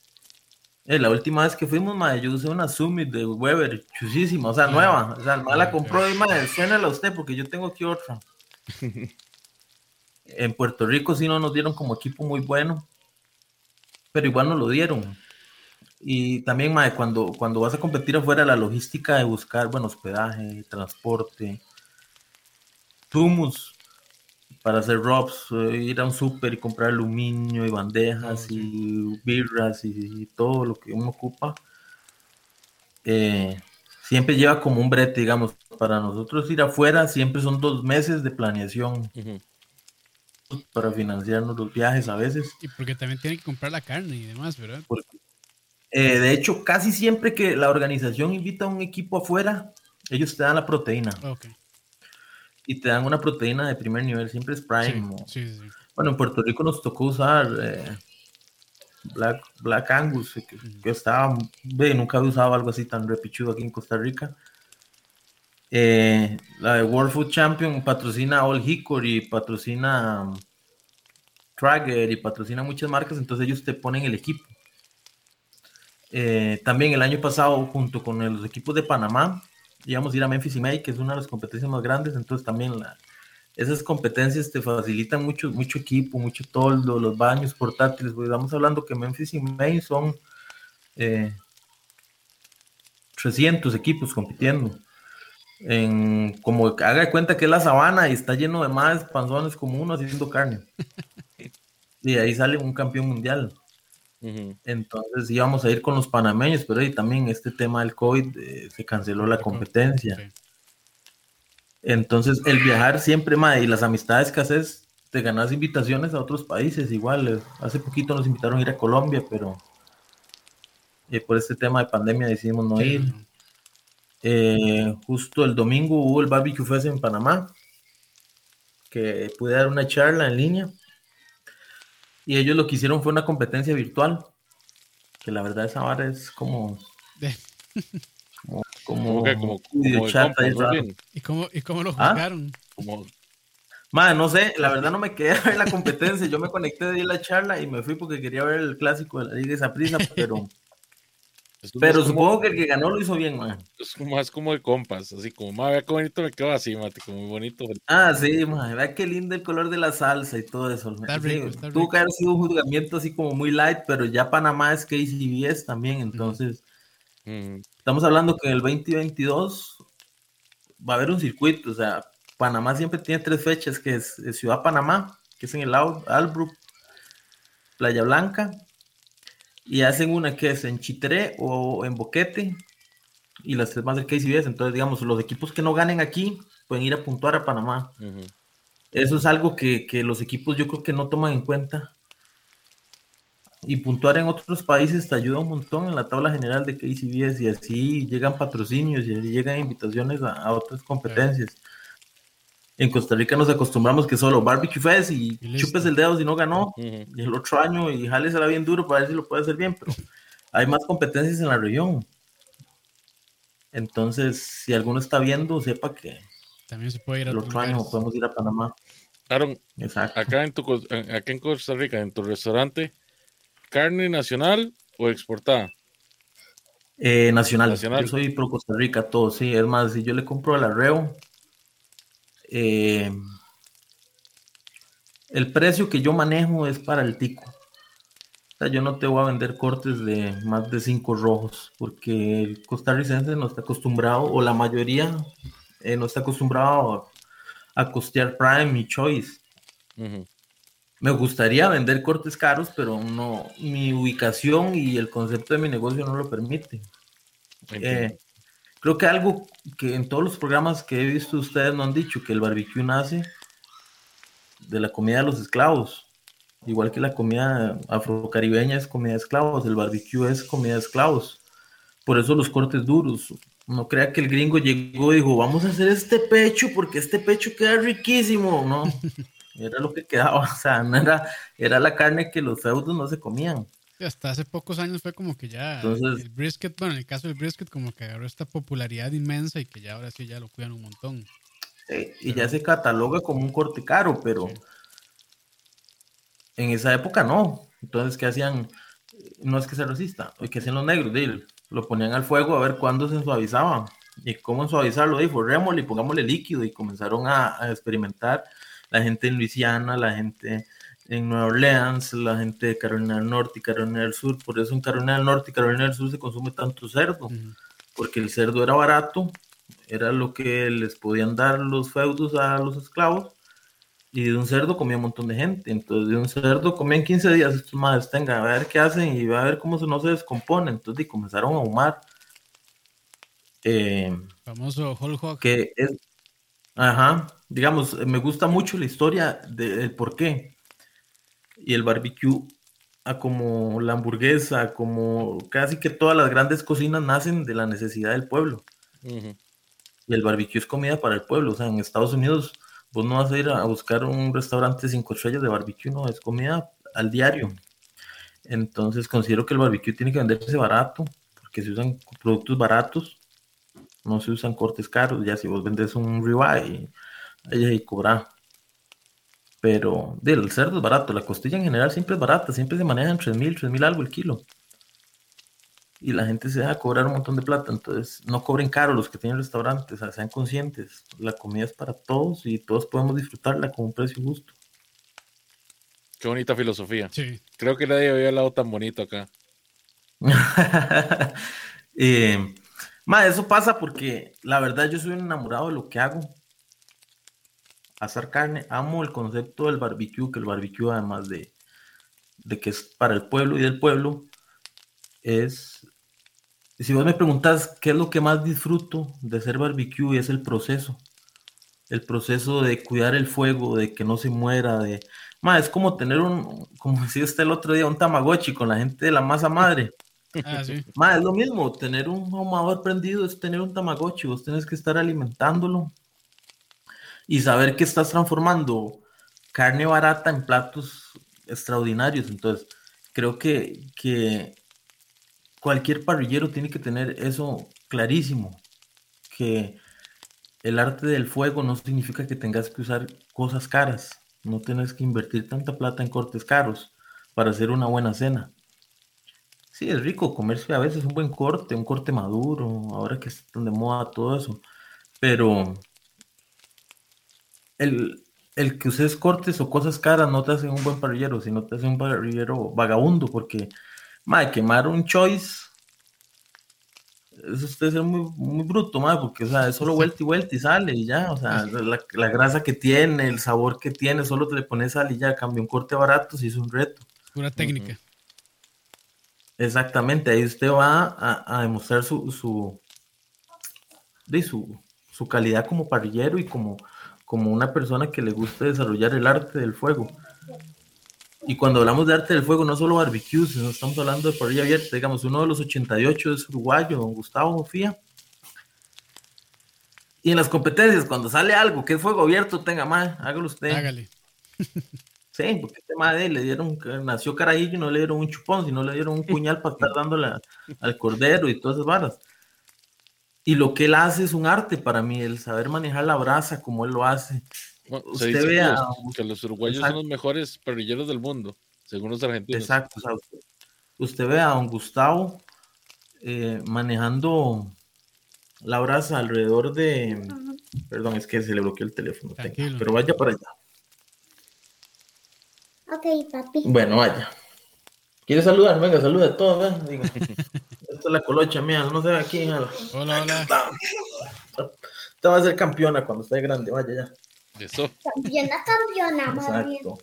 Eh, la última vez que fuimos, ma, yo usé una Summit de Weber, chusísima, o sea, nueva. O sea, el la compró y, ma, suénala usted porque yo tengo aquí otra. en Puerto Rico sí no nos dieron como equipo muy bueno, pero igual nos lo dieron. Y también, mae, cuando, cuando vas a competir afuera, la logística de buscar, bueno, hospedaje, transporte, tumus para hacer robs, eh, ir a un súper y comprar aluminio y bandejas sí. y birras y, y todo lo que uno ocupa, eh, siempre lleva como un brete, digamos. Para nosotros ir afuera siempre son dos meses de planeación Ujú. para financiarnos los viajes a veces. Y porque también tienen que comprar la carne y demás, ¿verdad? Eh, de hecho, casi siempre que la organización invita a un equipo afuera, ellos te dan la proteína Ok. Y te dan una proteína de primer nivel, siempre es Sí, Prime. o- sí, sí, sí. Bueno, en Puerto Rico nos tocó usar eh, Black, Black Angus, que, que estaba, ve, nunca había usado algo así tan repichudo aquí en Costa Rica. Eh, la de World Food Champion patrocina All Hickory, patrocina um, Traeger y patrocina muchas marcas, entonces ellos te ponen el equipo. Eh, también el año pasado, junto con los equipos de Panamá, a ir a Memphis y May, que es una de las competencias más grandes, entonces también la, esas competencias te facilitan mucho, mucho equipo, mucho toldo, los baños portátiles. Pues estamos hablando que Memphis y Maine son eh, 300 equipos compitiendo. En, como haga de cuenta que es la sabana y está lleno de más panzones como uno haciendo carne. y ahí sale un campeón mundial. Entonces íbamos a ir con los panameños, pero ahí también este tema del COVID eh, se canceló la competencia. Entonces el viajar siempre, más y las amistades que haces, te ganas invitaciones a otros países. Igual, eh, hace poquito nos invitaron a ir a Colombia, pero eh, por este tema de pandemia decidimos no ir. justo el domingo hubo el Barbecue Fest en Panamá, que pude dar una charla en línea y ellos lo que hicieron fue una competencia virtual. Que la verdad esa vara es como. como. como, como, ¿Y, cómo, ¿Y cómo lo ¿Ah? jugaron? Como... Madre, no sé, la verdad no me quedé a ver la competencia. Yo me conecté de la charla y me fui porque quería ver el clásico de la Liga esa prisa, pero pero supongo que el que ganó lo hizo bien, man. Es como, más como de compas, así como, ma, vea qué bonito me quedó así, mate, como muy bonito. Ah, sí, man, vea qué lindo el color de la salsa y todo eso. tuvo que haber sido un juzgamiento así como muy light, pero ya Panamá es KCBS también, entonces. Estamos hablando que en el 2022 va a haber un circuito, o sea, Panamá siempre tiene tres fechas, que es, Ciudad Panamá, que es en el Albrook, Playa Blanca y hacen una que es en Chitré o en Boquete y las demás del KCBS. Entonces, digamos, los equipos que no ganen aquí pueden ir a puntuar a Panamá. Eso es algo que, los equipos yo creo que no toman en cuenta. Y puntuar en otros países te ayuda un montón en la tabla general de KCBS y así llegan patrocinios y llegan invitaciones a, otras competencias. En Costa Rica nos acostumbramos que solo barbecue fest y, chupes el dedo si no ganó, y el otro año y la bien duro para ver si lo puede hacer bien, pero hay más competencias en la región. Entonces, si alguno está viendo, sepa que también se puede ir a el otro año podemos ir a Panamá. Aaron, acá en, tu, acá en Costa Rica, en tu restaurante, ¿carne nacional o exportada? Eh, nacional. nacional. Yo soy pro Costa Rica, todo, sí. Es más, si yo le compro al arreo, eh, el precio que yo manejo es para el tico. O sea, yo no te voy a vender cortes de más de cinco rojos, porque el costarricense no está acostumbrado, o la mayoría eh, no está acostumbrado a, costear Prime y Choice. Me gustaría vender cortes caros, pero no, mi ubicación y el concepto de mi negocio no lo permite. Creo que algo que en todos los programas que he visto ustedes no han dicho, que el barbecue nace de la comida de los esclavos. Igual que la comida afrocaribeña es comida de esclavos, el barbecue es comida de esclavos. Por eso los cortes duros. No crea que el gringo llegó y dijo, vamos a hacer este pecho porque este pecho queda riquísimo. No, era lo que quedaba. O sea, no era, era la carne que los feudos no se comían hasta hace pocos años fue como que ya el brisket, bueno, en el caso del brisket, como que agarró esta popularidad inmensa y que ya ahora sí ya lo cuidan un montón. y ya se cataloga como un corte caro, pero en esa época no. Entonces, ¿qué hacían? No es que se resista, que hacían los negros? lo ponían al fuego a ver cuándo se suavizaba. ¿Y cómo suavizarlo? Dijo, rémole y pongámosle líquido. Y comenzaron a, a experimentar la gente en Luisiana, la gente en Nueva Orleans, la gente de Carolina del Norte y Carolina del Sur. Por eso en Carolina del Norte y Carolina del Sur se consume tanto cerdo, porque el cerdo era barato, era lo que les podían dar los feudos a los esclavos. Y de un cerdo comía un montón de gente. Entonces, de un cerdo comían 15 días. Estos madres, tengan, a ver qué hacen y a ver cómo se, no se descompone. Entonces, y comenzaron a ahumar. Eh, Famoso Whole Que es, ajá, digamos, me gusta mucho la historia del por qué y el barbecue a como la hamburguesa, como casi que todas las grandes cocinas nacen de la necesidad del pueblo. Y el barbecue es comida para el pueblo. O sea, en Estados Unidos vos no vas a ir a buscar un restaurante cinco estrellas de barbecue, no, es comida al diario. Entonces considero que el barbecue tiene que venderse barato, porque se usan productos baratos, no se usan cortes caros. Ya si vos vendes un ribeye, ahí hay cobrar pero el cerdo es barato, la costilla en general siempre es barata, siempre se maneja en 3.000, 3.000 algo el kilo. y la gente se deja cobrar un montón de plata. Entonces, no cobren caro los que tienen restaurantes, sean conscientes. La comida es para todos y todos podemos disfrutarla con un precio justo. Qué bonita filosofía. Sí. Creo que nadie había hablado tan bonito acá. eh, eso pasa porque la verdad yo soy un enamorado de lo que hago. Hacer carne, amo el concepto del barbecue, que el barbecue además de, de que es para el pueblo y del pueblo, es, si vos me preguntas qué es lo que más disfruto de hacer barbecue, es el proceso. El proceso de cuidar el fuego, de que no se muera, de... es como tener un, como decía usted el otro día, un tamagotchi con la gente de la masa madre. Ah, es lo mismo, tener un ahumador prendido es tener un tamagotchi, vos tenés que estar alimentándolo y saber que estás transformando carne barata en platos extraordinarios. Entonces, creo que, que cualquier parrillero tiene que tener eso clarísimo, que el arte del fuego no significa que tengas que usar cosas caras, no tienes que invertir tanta plata en cortes caros para hacer una buena cena. Sí, es rico comerse a veces un buen corte, un corte maduro, ahora que están de moda todo eso. Pero el, que uses cortes o cosas caras no te hacen un buen parrillero, sino te hace un parrillero vagabundo, porque madre, quemar un choice eso usted es muy, muy bruto, madre, porque o sea, es solo vuelta y vuelta y sale y ya, o sea, la, la, grasa que tiene, el sabor que tiene, solo te le pones sal y ya, cambia un corte barato, si es un reto. Pura técnica. Exactamente, ahí usted va a, demostrar su, su, su, su, calidad como parrillero y como, como una persona que le gusta desarrollar el arte del fuego. Y cuando hablamos de arte del fuego, no solo barbecue, sino estamos hablando de parrilla abierta. Digamos, uno de los 88 es uruguayo, don Gustavo Fía. Y en las competencias, cuando sale algo que es fuego abierto, tenga más, hágalo usted. Hágale. Sí, porque este madre le dieron, nació carajillo y no le dieron un chupón, sino le dieron un puñal para estar dándole al cordero y todas esas varas. Y lo que él hace es un arte para mí, el saber manejar la brasa como él lo hace. usted vea, que, los, uruguayos son los mejores parrilleros del mundo, según los argentinos. Exacto, usted, ve a don Gustavo eh, manejando la brasa alrededor de. Perdón, es que se le bloqueó el teléfono. pero vaya para allá. Ok, papi. Bueno, vaya. ¿Quieres saludar? Venga, saluda a todos, Esta es la colocha mía, no se ve aquí. Hola, hola. Te va a ser campeona cuando esté grande, vaya ya. Eso. Campeona, campeona, madre. Exacto.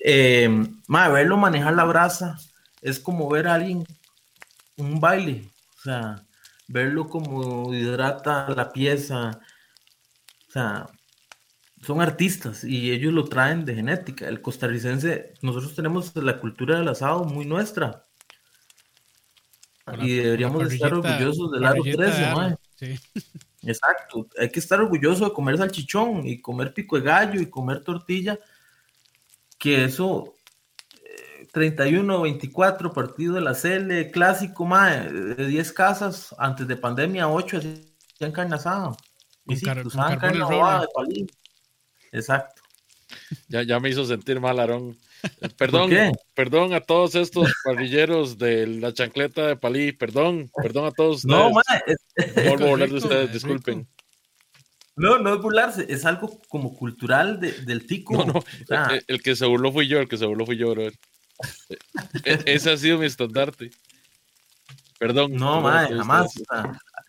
Eh, verlo manejar la brasa es como ver a alguien un baile, o sea, verlo como hidrata la pieza, o sea, son artistas y ellos lo traen de genética. El costarricense, nosotros tenemos la cultura del asado muy nuestra. Y deberíamos estar orgullosos del aro 13, Exacto, hay que estar orgulloso de comer salchichón y comer pico de gallo y comer tortilla, que eso 31, 24 partido de la CL, clásico, mae, de 10 casas, antes de pandemia, 8 hacían carne asada. Y sí, usaban carne de palín. Exacto. Ya, ya me hizo sentir mal, Aarón. Perdón, perdón a todos estos parrilleros de la chancleta de Palí, perdón, perdón a todos. No, Vuelvo a hablar de ustedes, disculpen. No, no es burlarse, es algo como cultural del tico. No, no, el, que se burló fui yo, el que se burló fui yo, bro. E, e, ese ha sido mi estandarte. Perdón. No, madre, jamás.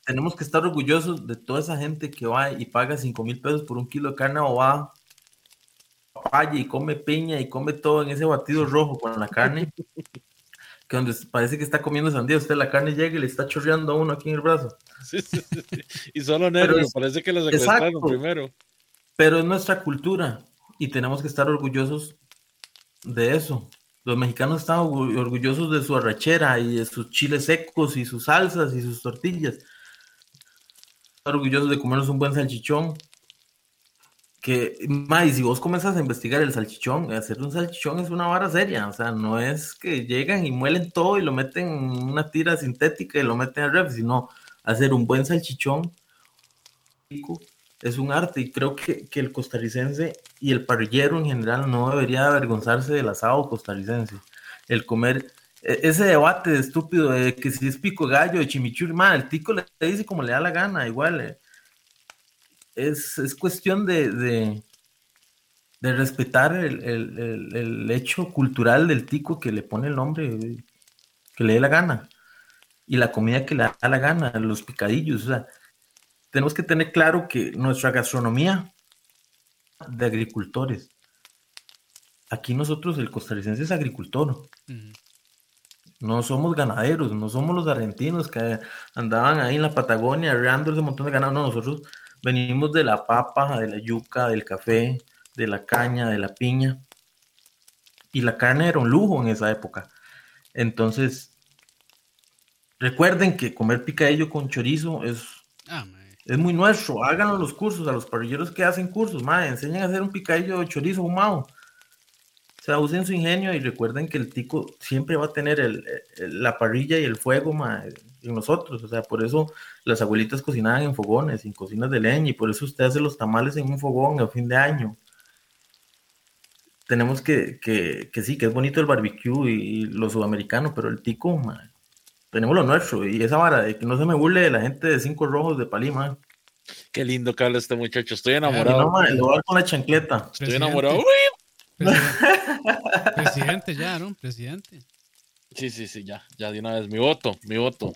tenemos que estar orgullosos de toda esa gente que va y paga 5 mil pesos por un kilo de carne o va papaya y come piña y come todo en ese batido rojo con la carne. que donde parece que está comiendo sandía, usted la carne llega y le está chorreando a uno aquí en el brazo. Sí, sí, sí. Y solo negro, parece que lo secuestraron primero. Pero es nuestra cultura y tenemos que estar orgullosos de eso. Los mexicanos están orgullosos de su arrachera y de sus chiles secos y sus salsas y sus tortillas orgullosos de comernos un buen salchichón. Que, más, si vos comenzas a investigar el salchichón, hacer un salchichón es una vara seria, o sea, no es que llegan y muelen todo y lo meten en una tira sintética y lo meten al ref, sino hacer un buen salchichón es un arte y creo que, que, el costarricense y el parrillero en general no debería avergonzarse del asado costarricense. El comer e, ese debate estúpido de que si es pico gallo, de chimichurri, man, el tico le dice como le da la gana, igual. eh. Es, es cuestión de, de, de respetar el, el- el- el hecho cultural del tico que le pone el nombre que le dé la gana. Y la comida que le da la gana, los picadillos. O sea, tenemos que tener claro que nuestra gastronomía de agricultores. Aquí nosotros, el costarricense es agricultor. No somos ganaderos, no somos los argentinos que andaban ahí en la Patagonia arreando ese montón de ganado. No, nosotros venimos de la papa, de la yuca, del café, de la caña, de la piña. Y la carne era un lujo en esa época. Entonces, recuerden que comer picadillo con chorizo es, Ah, es muy nuestro. Háganlo los cursos, a los parrilleros que hacen cursos, madre, enseñen a hacer un picadillo de chorizo ahumado. O sea, usen su ingenio y recuerden que el tico siempre va a tener el- el- la parrilla y el fuego ma, en nosotros. O sea, por eso las abuelitas cocinaban en fogones, en cocinas de leña, y por eso usted hace los tamales en un fogón a fin de año. Tenemos que, que, que sí, que es bonito el barbecue y, y lo sudamericano, pero el tico, tenemos lo nuestro. Y esa vara de que no se me burle de la gente de cinco rojos de Palima. Qué lindo que habla este muchacho. Estoy enamorado. no, ma, lo va a dar con la chancleta. Estoy Presidente. enamorado. Uy. Presidente, presidente ya, ¿no? Presidente. Sí, sí, sí, ya, ya de una vez. Mi voto, mi voto.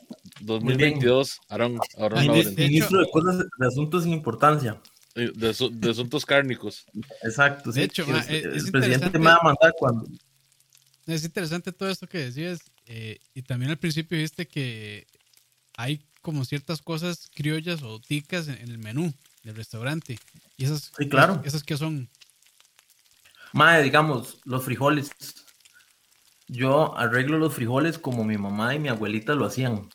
Muy bien. 2022, Aaron, Aaron Ay, Lauren. de- Ministro de cosas de asuntos sin importancia. Eh, De, asu- de asuntos cárnicos. Exacto. De sí, hecho, que ma, es- es- el es presidente interesante. me va a mandar cuando. Es interesante todo esto que decías. eh, y también al principio viste que hay como ciertas cosas criollas o ticas en, en el menú del restaurante. Y esas, Sí, claro. esas que son. Mae, digamos, los frijoles. Yo arreglo los frijoles como mi mamá y mi abuelita lo hacían.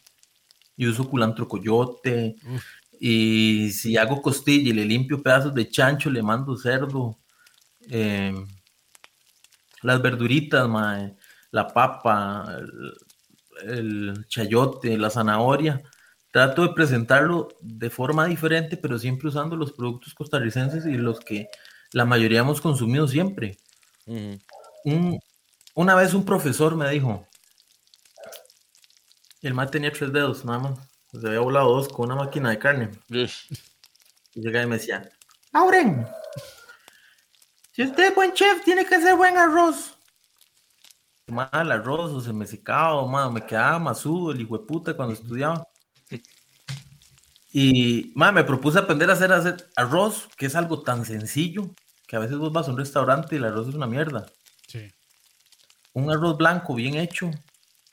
Yo uso culantro coyote. Uf. Y si hago costilla y le limpio pedazos de chancho, le mando cerdo. Eh, las verduritas, mae, la papa, el, el chayote, la zanahoria. Trato de presentarlo de forma diferente, pero siempre usando los productos costarricenses y los que la mayoría hemos consumido siempre. Un- una vez un profesor me dijo, el mae tenía tres dedos, nada más. Se había volado dos con una máquina de carne. Y llegaba y me decía, Lauren, si usted es buen chef, tiene que hacer buen arroz. Mal arroz, o se me secaba, o me quedaba masudo el hijo de puta cuando estudiaba. Y ma, me propuse aprender a hacer, hacer arroz, que es algo tan sencillo, que a veces vos vas a un restaurante y el arroz es una mierda. Un arroz blanco bien hecho,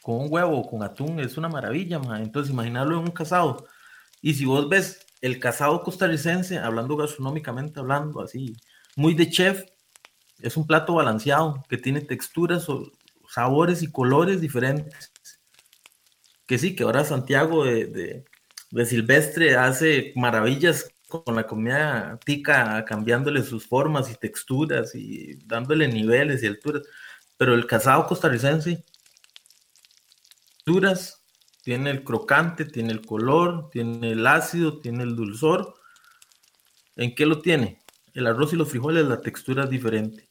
con un huevo, con atún, es una maravilla, ma. Entonces, imaginarlo en un casado. Y si vos ves el casado costarricense, hablando gastronómicamente, hablando así, muy de chef, es un plato balanceado, que tiene texturas, sabores y colores diferentes. Que sí, que ahora Santiago de, de, de Silvestre hace maravillas con la comida tica, cambiándole sus formas y texturas y dándole niveles y alturas. Pero el casado costarricense, texturas, tiene el crocante, tiene el color, tiene el ácido, tiene el dulzor. ¿En qué lo tiene? El arroz y los frijoles, la textura es diferente.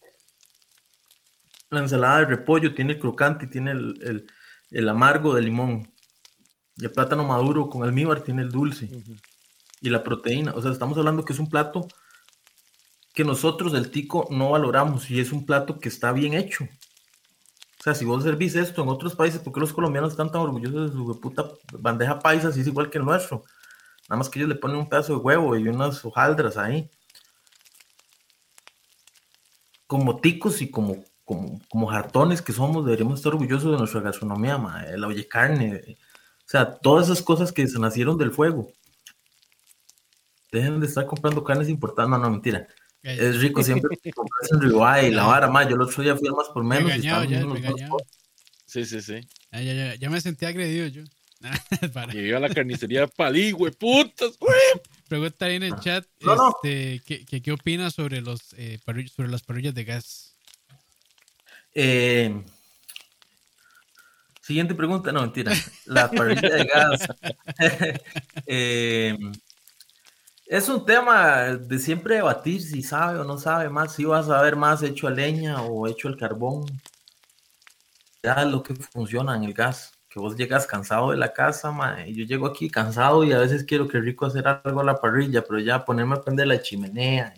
La ensalada de repollo tiene el crocante y tiene el, el- el amargo de limón. Y el plátano maduro con almíbar tiene el dulce. Y la proteína. O sea, estamos hablando que es un plato que nosotros del tico no valoramos y es un plato que está bien hecho. O sea, si vos servís esto en otros países, ¿por qué los colombianos están tan orgullosos de su puta bandeja paisa si es igual que el nuestro? Nada más que ellos le ponen un pedazo de huevo y unas hojaldras ahí. Como ticos y como, como, como jartones que somos, deberíamos estar orgullosos de nuestra gastronomía, ma, la oye carne. O sea, todas esas cosas que se nacieron del fuego. Dejen de estar comprando carnes importadas. No, no, mentira. Es rico siempre comprarse un ribeye y la vara, ma. Yo el otro día fui al más por menos. y Regañado ya, regañado. Sí, sí, sí. Ah, ya, ya, ya me sentí agredido yo. Llegué a la carnicería Palí, güey, putas, güey. Pregunta ahí en el chat, No, no. este, ¿qué, qué, qué opinas sobre los eh, sobre las parrillas de gas? Eh, siguiente pregunta, no, mentira. La parrilla de gas. Eh, es un tema de siempre debatir si sabe o no sabe más, si vas a ver más hecho a leña o hecho al carbón. es lo que funciona en el gas. Que vos llegas cansado de la casa, ma, y yo llego aquí cansado y a veces quiero que rico hacer algo a la parrilla, pero ya ponerme a prender la chimenea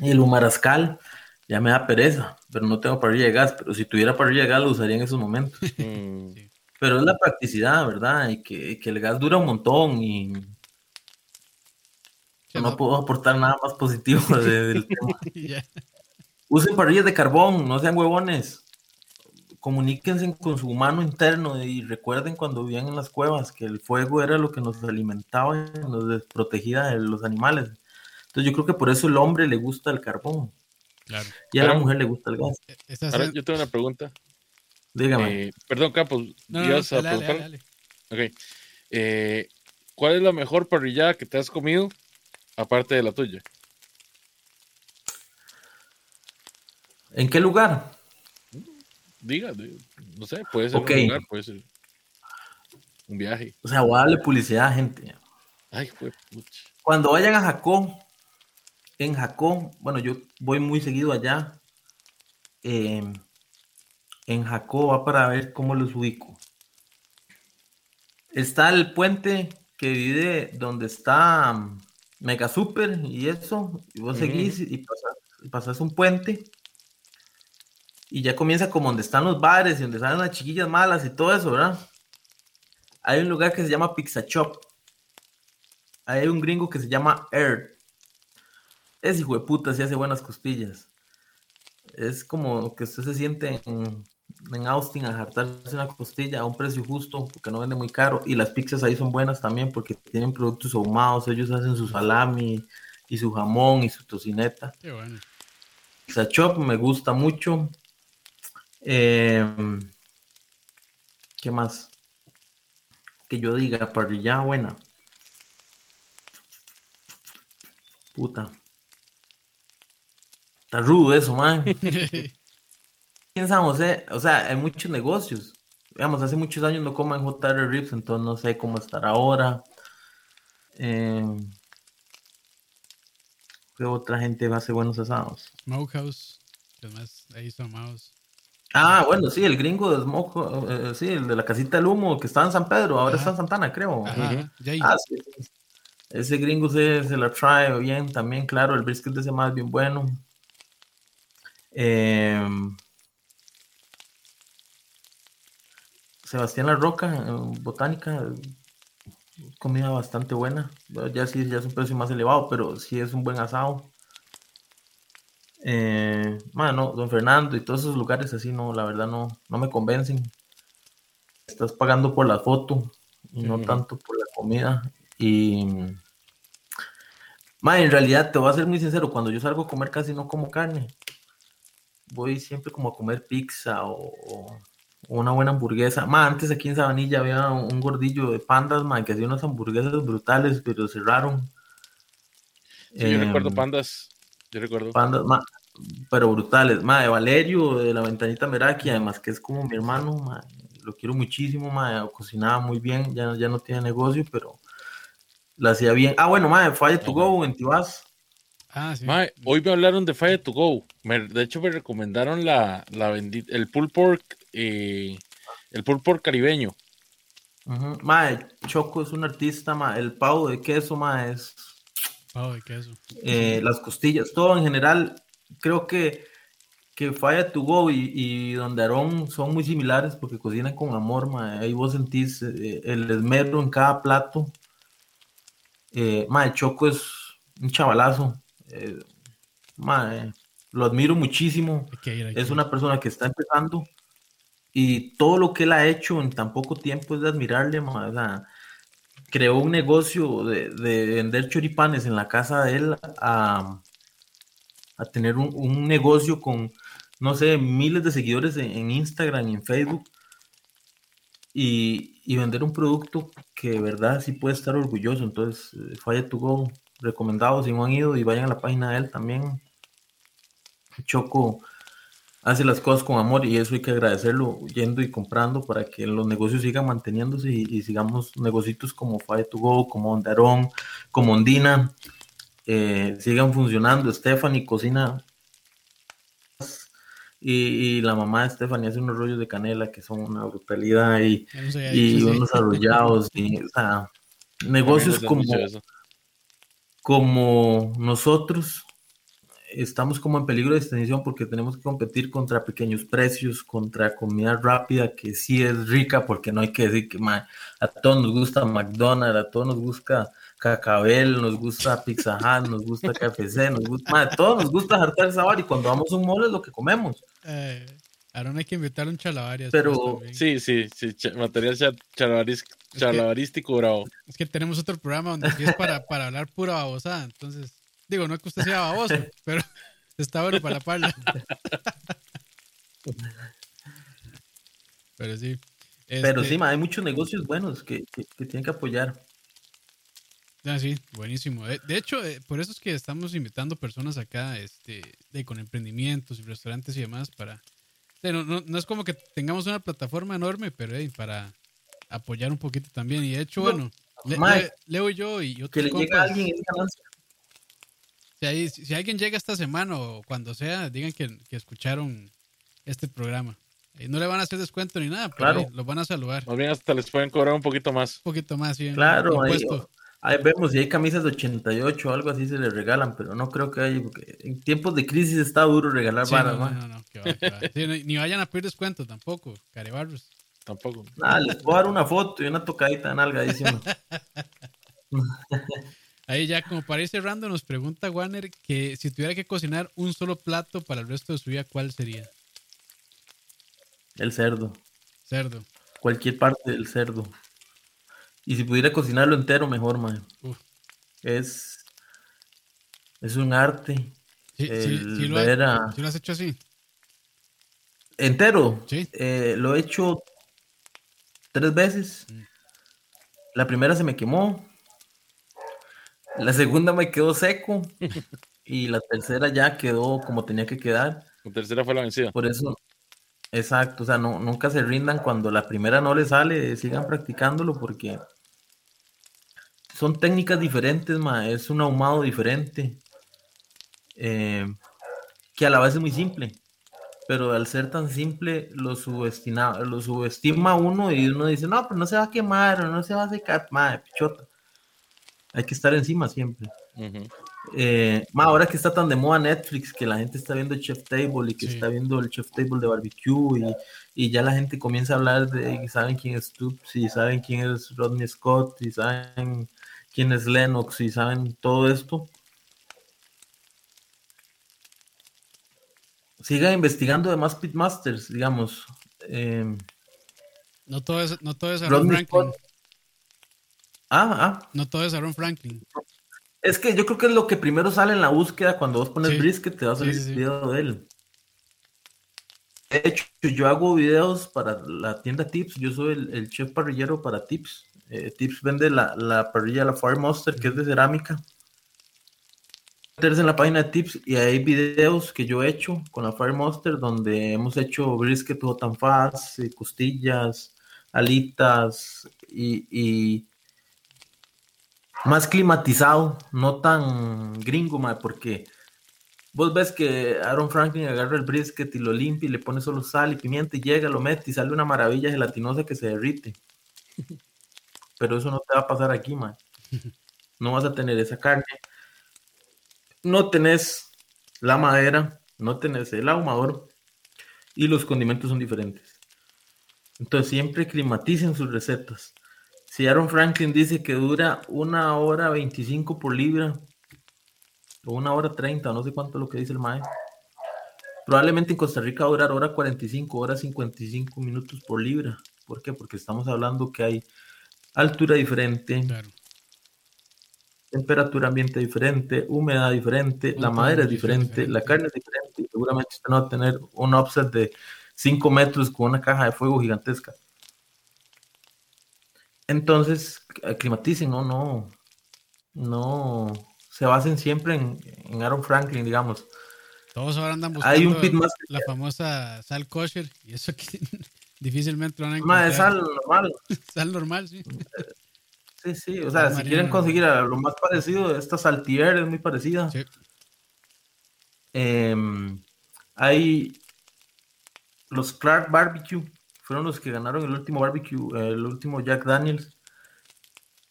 y el humarascal ya me da pereza, pero no tengo parrilla de gas, pero si tuviera parrilla de gas lo usaría en esos momentos. Pero es la practicidad, ¿verdad? Y que, que el gas dura un montón y no no. puedo aportar nada más positivo de- del tema. Usen parrillas de carbón, no sean huevones. Comuníquense con su humano interno y recuerden cuando vivían en las cuevas que el fuego era lo que nos alimentaba y nos desprotegía de los animales. Entonces yo creo que por eso el hombre le gusta el carbón Claro. y a la mujer le gusta el gas. Esta Ahora se- yo tengo una pregunta. Dígame. Eh, perdón, Campos, No, no, no, ¿ibas a dale, dale, preguntar? dale. Ok. Eh, ¿Cuál es la mejor parrillada que te has comido aparte de la tuya? ¿En qué lugar? Diga, di- no sé, puede ser un lugar, puede ser un viaje. O sea, voy a darle publicidad, gente. Ay, pucha. Cuando vayan a Jacó, en Jacó, bueno, yo voy muy seguido allá. eh, en Jacó va para ver cómo los ubico. Está el puente que vive donde está Mega Super y eso. Y vos seguís y pasas, un puente. Y ya comienza como donde están los bares y donde salen las chiquillas malas y todo eso, ¿verdad? Hay un lugar que se llama Pizza Shop. Hay un gringo que se llama Earth. Ese hijo de puta sí hace buenas costillas. Es como que usted se siente en, en Austin a jartarse una costilla a un precio justo, porque no vende muy caro. Y las pizzas ahí son buenas también porque tienen productos ahumados. Ellos hacen su salami y su jamón y su tocineta. Qué bueno. Pizza Shop me gusta mucho. Eh, ¿Qué más? Que yo diga, parrilla buena. Puta. Está rudo eso, man. en San José, o sea, hay muchos negocios. Digamos, hace muchos años no como en JR Rips, entonces no sé cómo estar ahora. Eh, ¿Qué otra gente hace buenos asados? Smokehouse. Que más ahí son amados. Ah, bueno, sí, el gringo de Smoke, eh, sí, el de la casita del humo que estaba en San Pedro, ahora Ajá. está en Santana, creo. Ajá. Ah, sí, sí. Ese gringo se, se la trae bien también, claro, el brisket de ese más bien bueno. Em, Sebastián La Roca, Botánica, comida bastante buena. Ya sí, ya es un precio más elevado, pero sí es un buen asado. Eh, bueno, Don Fernando y todos esos lugares así, no, la verdad no, no me convencen. Estás pagando por la foto y no tanto por la comida. Y, ma, en realidad te voy a ser muy sincero, cuando yo salgo a comer casi no como carne. Voy siempre como a comer pizza o, o una buena hamburguesa. Ma, antes aquí en Sabanilla había un, gordillo de pandas, ma, que hacía unas hamburguesas brutales, pero cerraron. Sí, yo recuerdo Em, pandas. Yo recuerdo. Pandas, ma, pero brutales. Ma, de Valerio, de la ventanita Meraki, además que es como mi hermano, ma, lo quiero muchísimo, ma, cocinaba muy bien, ya, ya no tiene negocio, pero la hacía bien. Ah, bueno, ma, Fire to Go en Tibás. Ah, sí. Mae, hoy me hablaron de Fire to Go. Me- de hecho, me recomendaron la, la bendita, el pulled pork, eh, el pulled pork caribeño. Ujú. Ma, Choco es un artista, ma, el pavo de queso, ma, es Pavo de queso. eh, las costillas, todo en general, creo que, que Fire to Go y, y Donde Aarón son muy similares porque cocinan con amor, ma, ahí vos sentís eh, el esmero en cada plato. Eh, ma, el Choco es un chavalazo, eh, ma, eh, lo admiro muchísimo, es una persona que está empezando y todo lo que él ha hecho en tan poco tiempo es de admirarle, ma, o sea, creó un negocio de, de vender choripanes en la casa de él a, a tener un, un negocio con, no sé, miles de seguidores en, Instagram y en Facebook y, y vender un producto que de verdad sí puede estar orgulloso. Entonces, eh, Fire to Go, recomendado si no han ido y vayan a la página de él también. Choco hace las cosas con amor y eso hay que agradecerlo yendo y comprando para que los negocios sigan manteniéndose y, y sigamos negocios como Fire to Go, como Ondarón, como Ondina, eh, sigan funcionando. Stephanie cocina Y, y la mamá de Stephanie hace unos rollos de canela que son una brutalidad y, unos arrollados. Y, o sea, negocios como, como nosotros estamos como en peligro de extinción porque tenemos que competir contra pequeños precios, contra comida rápida que sí es rica, porque no hay que decir que a todos nos gusta McDonald's, a todos nos gusta Cacabel, nos gusta Pizza Hut, nos gusta KFC, nos gusta, ma, a todos nos gusta hartar sabor y cuando vamos a un mole es lo que comemos. Eh, Aaron hay que invitar un chalabaria. Pero- Sí, sí, sí, cha- material cha- chalabaris- chalabarístico bravo. Es que tenemos otro programa donde sí es para, para hablar pura babosada. Entonces, digo, no es que usted sea baboso, pero está bueno para la parla. Pero sí. Pero Este, sí, ma, hay muchos negocios buenos que, que, que tienen que apoyar. Ah, sí, buenísimo. De, de hecho, eh, por eso es que estamos invitando personas acá este, de, con emprendimientos y restaurantes y demás para... de, no, no- no es como que tengamos una plataforma enorme, pero eh, para apoyar un poquito también. Y de hecho, No, bueno, Le- Le- Leo y yo y otros Que le llega a compas, alguien ganancia. Si, hay- si alguien llega esta semana o cuando sea, digan que, que escucharon este programa. Y no le van a hacer descuento ni nada, pero Claro. los van a saludar. Más bien hasta les pueden cobrar un poquito más. Un poquito más, sí, Claro, ahí, ahí vemos si hay camisas de 88 o algo así se les regalan, pero no creo que haya, porque en tiempos de crisis está duro regalar Sí, varas, no, no, no, no, que va, que va. Sí, ni vayan a pedir descuento tampoco, carebarros. Tampoco. Nada, les puedo dar una foto y una tocadita en alga. Ahí ya, como para ir cerrando, nos pregunta Warner que si tuviera que cocinar un solo plato para el resto de su vida, ¿cuál sería? El cerdo, Cerdo. cualquier parte del cerdo. Y si pudiera cocinarlo entero, mejor, man. Uf. Es, es un arte. Sí, sí, lo, ver ha- a- sí lo has hecho así. Entero. Sí. Eh, lo he hecho tres veces. Mm. La primera se me quemó. La segunda me quedó seco. y la tercera ya quedó como tenía que quedar. La tercera fue la vencida. Por eso, exacto, o sea, no, nunca se rindan cuando la primera no les sale, sigan practicándolo porque son técnicas diferentes, ma, es un ahumado diferente, eh, que a la vez es muy simple, pero al ser tan simple lo subestima, lo subestima uno y uno dice, no, pero no se va a quemar, no se va a secar, ma, pichota. Hay que estar encima siempre. Eh, ma, ahora que está tan de moda Netflix, que la gente está viendo Chef Table y que Sí. está viendo el Chef Table de barbecue y, y ya la gente comienza a hablar de, y saben quién es Stoops y saben quién es Rodney Scott y saben quién es Lennox y saben todo esto. Sigan investigando de más pitmasters, digamos. Eh, No todo es, no todo es Rodney Franklin. Scott. Ah, ah, No todo es Aaron Franklin. Es que yo creo que es lo que primero sale en la búsqueda cuando vos pones Sí. brisket, te va a salir sí, sí. el video de él. De hecho, yo hago videos para la tienda Tips. Yo soy el, el chef parrillero para Tips. Eh, Tips vende la, la parrilla, la Fire Monster, que es de cerámica. Meterse en la página de Tips y hay videos que yo he hecho con la Fire Monster donde hemos hecho brisket hot and fast, costillas, alitas y, y más climatizado, no tan gringo, porque vos ves que Aaron Franklin agarra el brisket y lo limpia y le pone solo sal y pimienta y llega, lo mete y sale una maravilla gelatinosa que se derrite. Pero eso no te va a pasar aquí, man. No vas a tener esa carne. No tenés la madera, no tenés el ahumador y los condimentos son diferentes. Entonces siempre climaticen sus recetas. Si Aaron Franklin dice que dura una hora 25 por libra, o una hora 30, no sé cuánto es lo que dice el MAE, probablemente en Costa Rica va a durar hora 45, hora 55 minutos por libra. ¿Por qué? Porque estamos hablando que hay altura diferente, Claro. temperatura ambiente diferente, humedad diferente, la madera es diferente, la carne es diferente, y seguramente usted no va a tener un offset de 5 metros con una caja de fuego gigantesca. Entonces, aclimaticen, no, no, no, se basen siempre en, en Aaron Franklin, digamos. Todos ahora andan buscando Hay un pitmaster. la famosa sal kosher y eso que difícilmente lo van a encontrar. es algo normal. Sal normal, sí. Sí, sí, o sea, Sal si quieren conseguir a lo más parecido, esta saltier es muy parecida. Sí. Em, hay los Clark Barbecue fueron los que ganaron el último barbecue, el último Jack Daniels.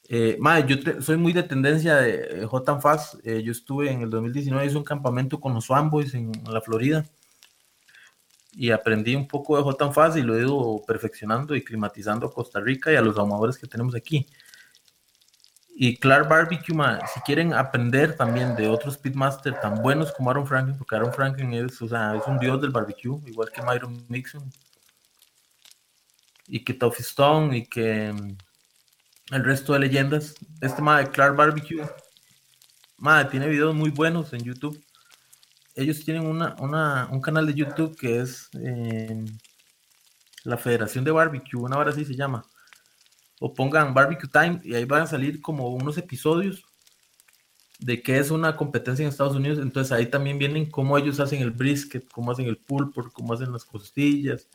Eh, yo soy muy de tendencia de eh, and Fast. Eh, yo estuve en el 2019, hice un campamento con los Swanboys en, la Florida y aprendí un poco de and Fast y lo he ido perfeccionando y climatizando a Costa Rica y a los amadores que tenemos aquí. Y Clark Barbecue, si quieren aprender también de otros pitmaster tan buenos como Aaron Franklin, porque Aaron Franklin es, o sea, es un dios del barbecue, igual que Myron Mixon, y que Toffee Stone, y que mm, el resto de leyendas. Este de Clark Barbecue, madre, tiene videos muy buenos en YouTube. Ellos tienen una, un canal de YouTube que es eh, la Federación de Barbecue, una hora así se llama o pongan Barbecue Time y ahí van a salir como unos episodios de qué es una competencia en Estados Unidos. Entonces ahí también vienen cómo ellos hacen el brisket, cómo hacen el pulpo, cómo hacen las costillas.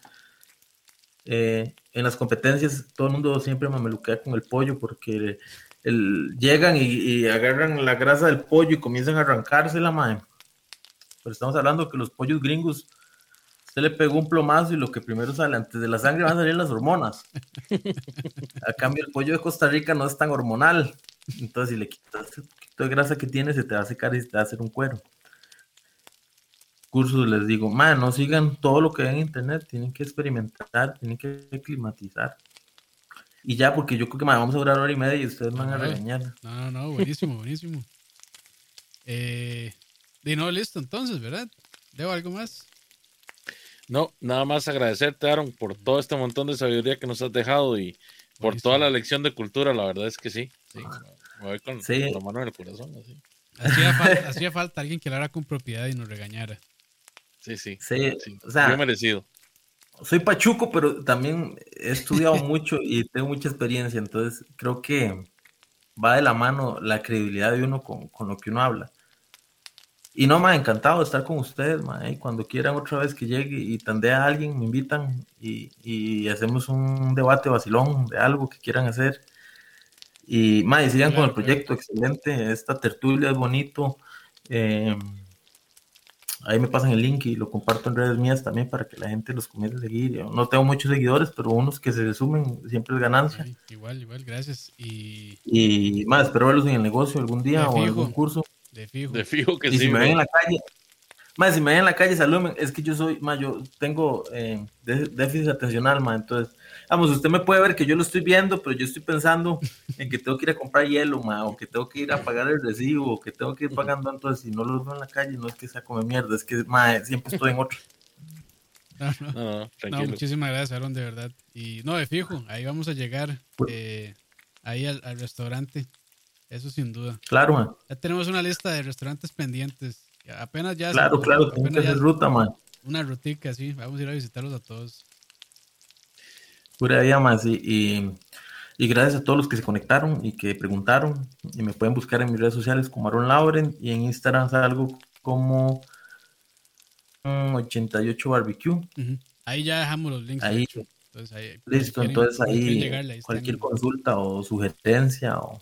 Eh, en las competencias todo el mundo siempre mameluquea con el pollo porque llegan y, agarran la grasa del pollo y comienzan a arrancársela, madre. Pero estamos hablando que los pollos gringos se le pegó un plomazo y lo que primero sale antes de la sangre van a salir las hormonas. A cambio, el pollo de Costa Rica no es tan hormonal. Entonces, si le quitas el poquito de grasa que tiene, se te va a secar y te va a hacer un cuero. Cursos les digo, man, no sigan todo lo que ven en internet, tienen que experimentar, tienen que climatizar. Y ya, porque yo creo que vamos a durar hora y media y ustedes van a regañar. No, no, no, buenísimo, buenísimo. Eh, y no, listo, entonces, ¿verdad? ¿Debo algo más? No, nada más agradecerte, Aaron, por todo este montón de sabiduría que nos has dejado y por toda la lección de cultura, la verdad es que sí. sí me voy con la mano en el corazón. Hacía, falta, alguien que hablara con propiedad y nos regañara. Sí, sí. Sí, o sea, merecido. Soy pachuco, pero también he estudiado mucho y tengo mucha experiencia, entonces creo que va de la mano la credibilidad de uno con, con lo que uno habla. Y no, me ha encantado de estar con ustedes, ma, y cuando quieran otra vez que llegue y tandea a alguien, me invitan y, hacemos un debate vacilón de algo que quieran hacer. Y, ma, sigan con el proyecto, excelente, esta tertulia es bonito. Eh, ahí me pasan el link y lo comparto en redes mías también para que la gente los comience a seguir. Yo no tengo muchos seguidores, pero unos que se sumen siempre es ganancia. igual, igual, gracias. Y, y más, espero verlos en el negocio algún día o en algún curso. De fijo. De fijo que y Si me ven en la calle, más si me ven en la calle, saluden. Es que yo soy, más yo tengo eh, déficit atencional, más entonces, vamos, usted me puede ver que yo lo estoy viendo, pero yo estoy pensando en que tengo que ir a comprar hielo, ma, o que tengo que ir a pagar el recibo, o que tengo que ir pagando. Entonces, si no lo veo en la calle, no es que sea come mierda, es que ma, siempre estoy en otro. No, no, muchísimas gracias, Aaron, de verdad. Y no, de fijo, ahí vamos a llegar, eh, ahí al, al restaurante. Eso sin duda. Claro, man. Ya tenemos una lista de restaurantes pendientes. Apenas ya. Claro, claro, apenas ruta, man. Una rutica, sí. Vamos a ir a visitarlos a todos. Pura vida más. Y, y, gracias a todos los que se conectaron y que preguntaron. Y me pueden buscar en mis redes sociales como Aaron Lauren y en Instagram salgo como 88 Barbecue. Ahí ya dejamos los links. Ahí. Entonces, ahí Listo, entonces ahí cualquier consulta o sugerencia o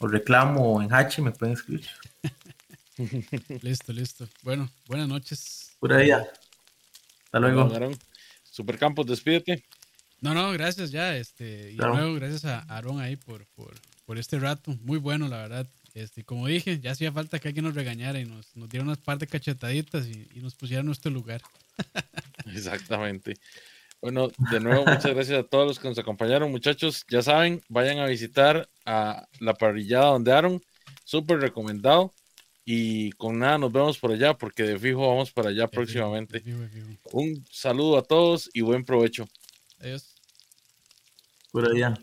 o reclamo en H, me pueden escribir. listo, listo. Bueno, buenas noches. Pura día. Hasta luego. Supercampos, despídete. No, no, gracias ya. Este, y luego gracias a Aaron ahí por, por, este rato. Muy bueno, la verdad. Este, como dije, ya hacía falta que alguien nos regañara y nos, nos diera unas par de cachetaditas y, y nos pusiera en nuestro lugar. Exactamente. Bueno, de nuevo, muchas gracias a todos los que nos acompañaron, muchachos. Ya saben, vayan a visitar a la parrillada donde Aaron, súper recomendado. Y con nada, nos vemos por allá, porque de fijo vamos para allá próximamente. Un saludo a todos y buen provecho. Adiós. Por allá.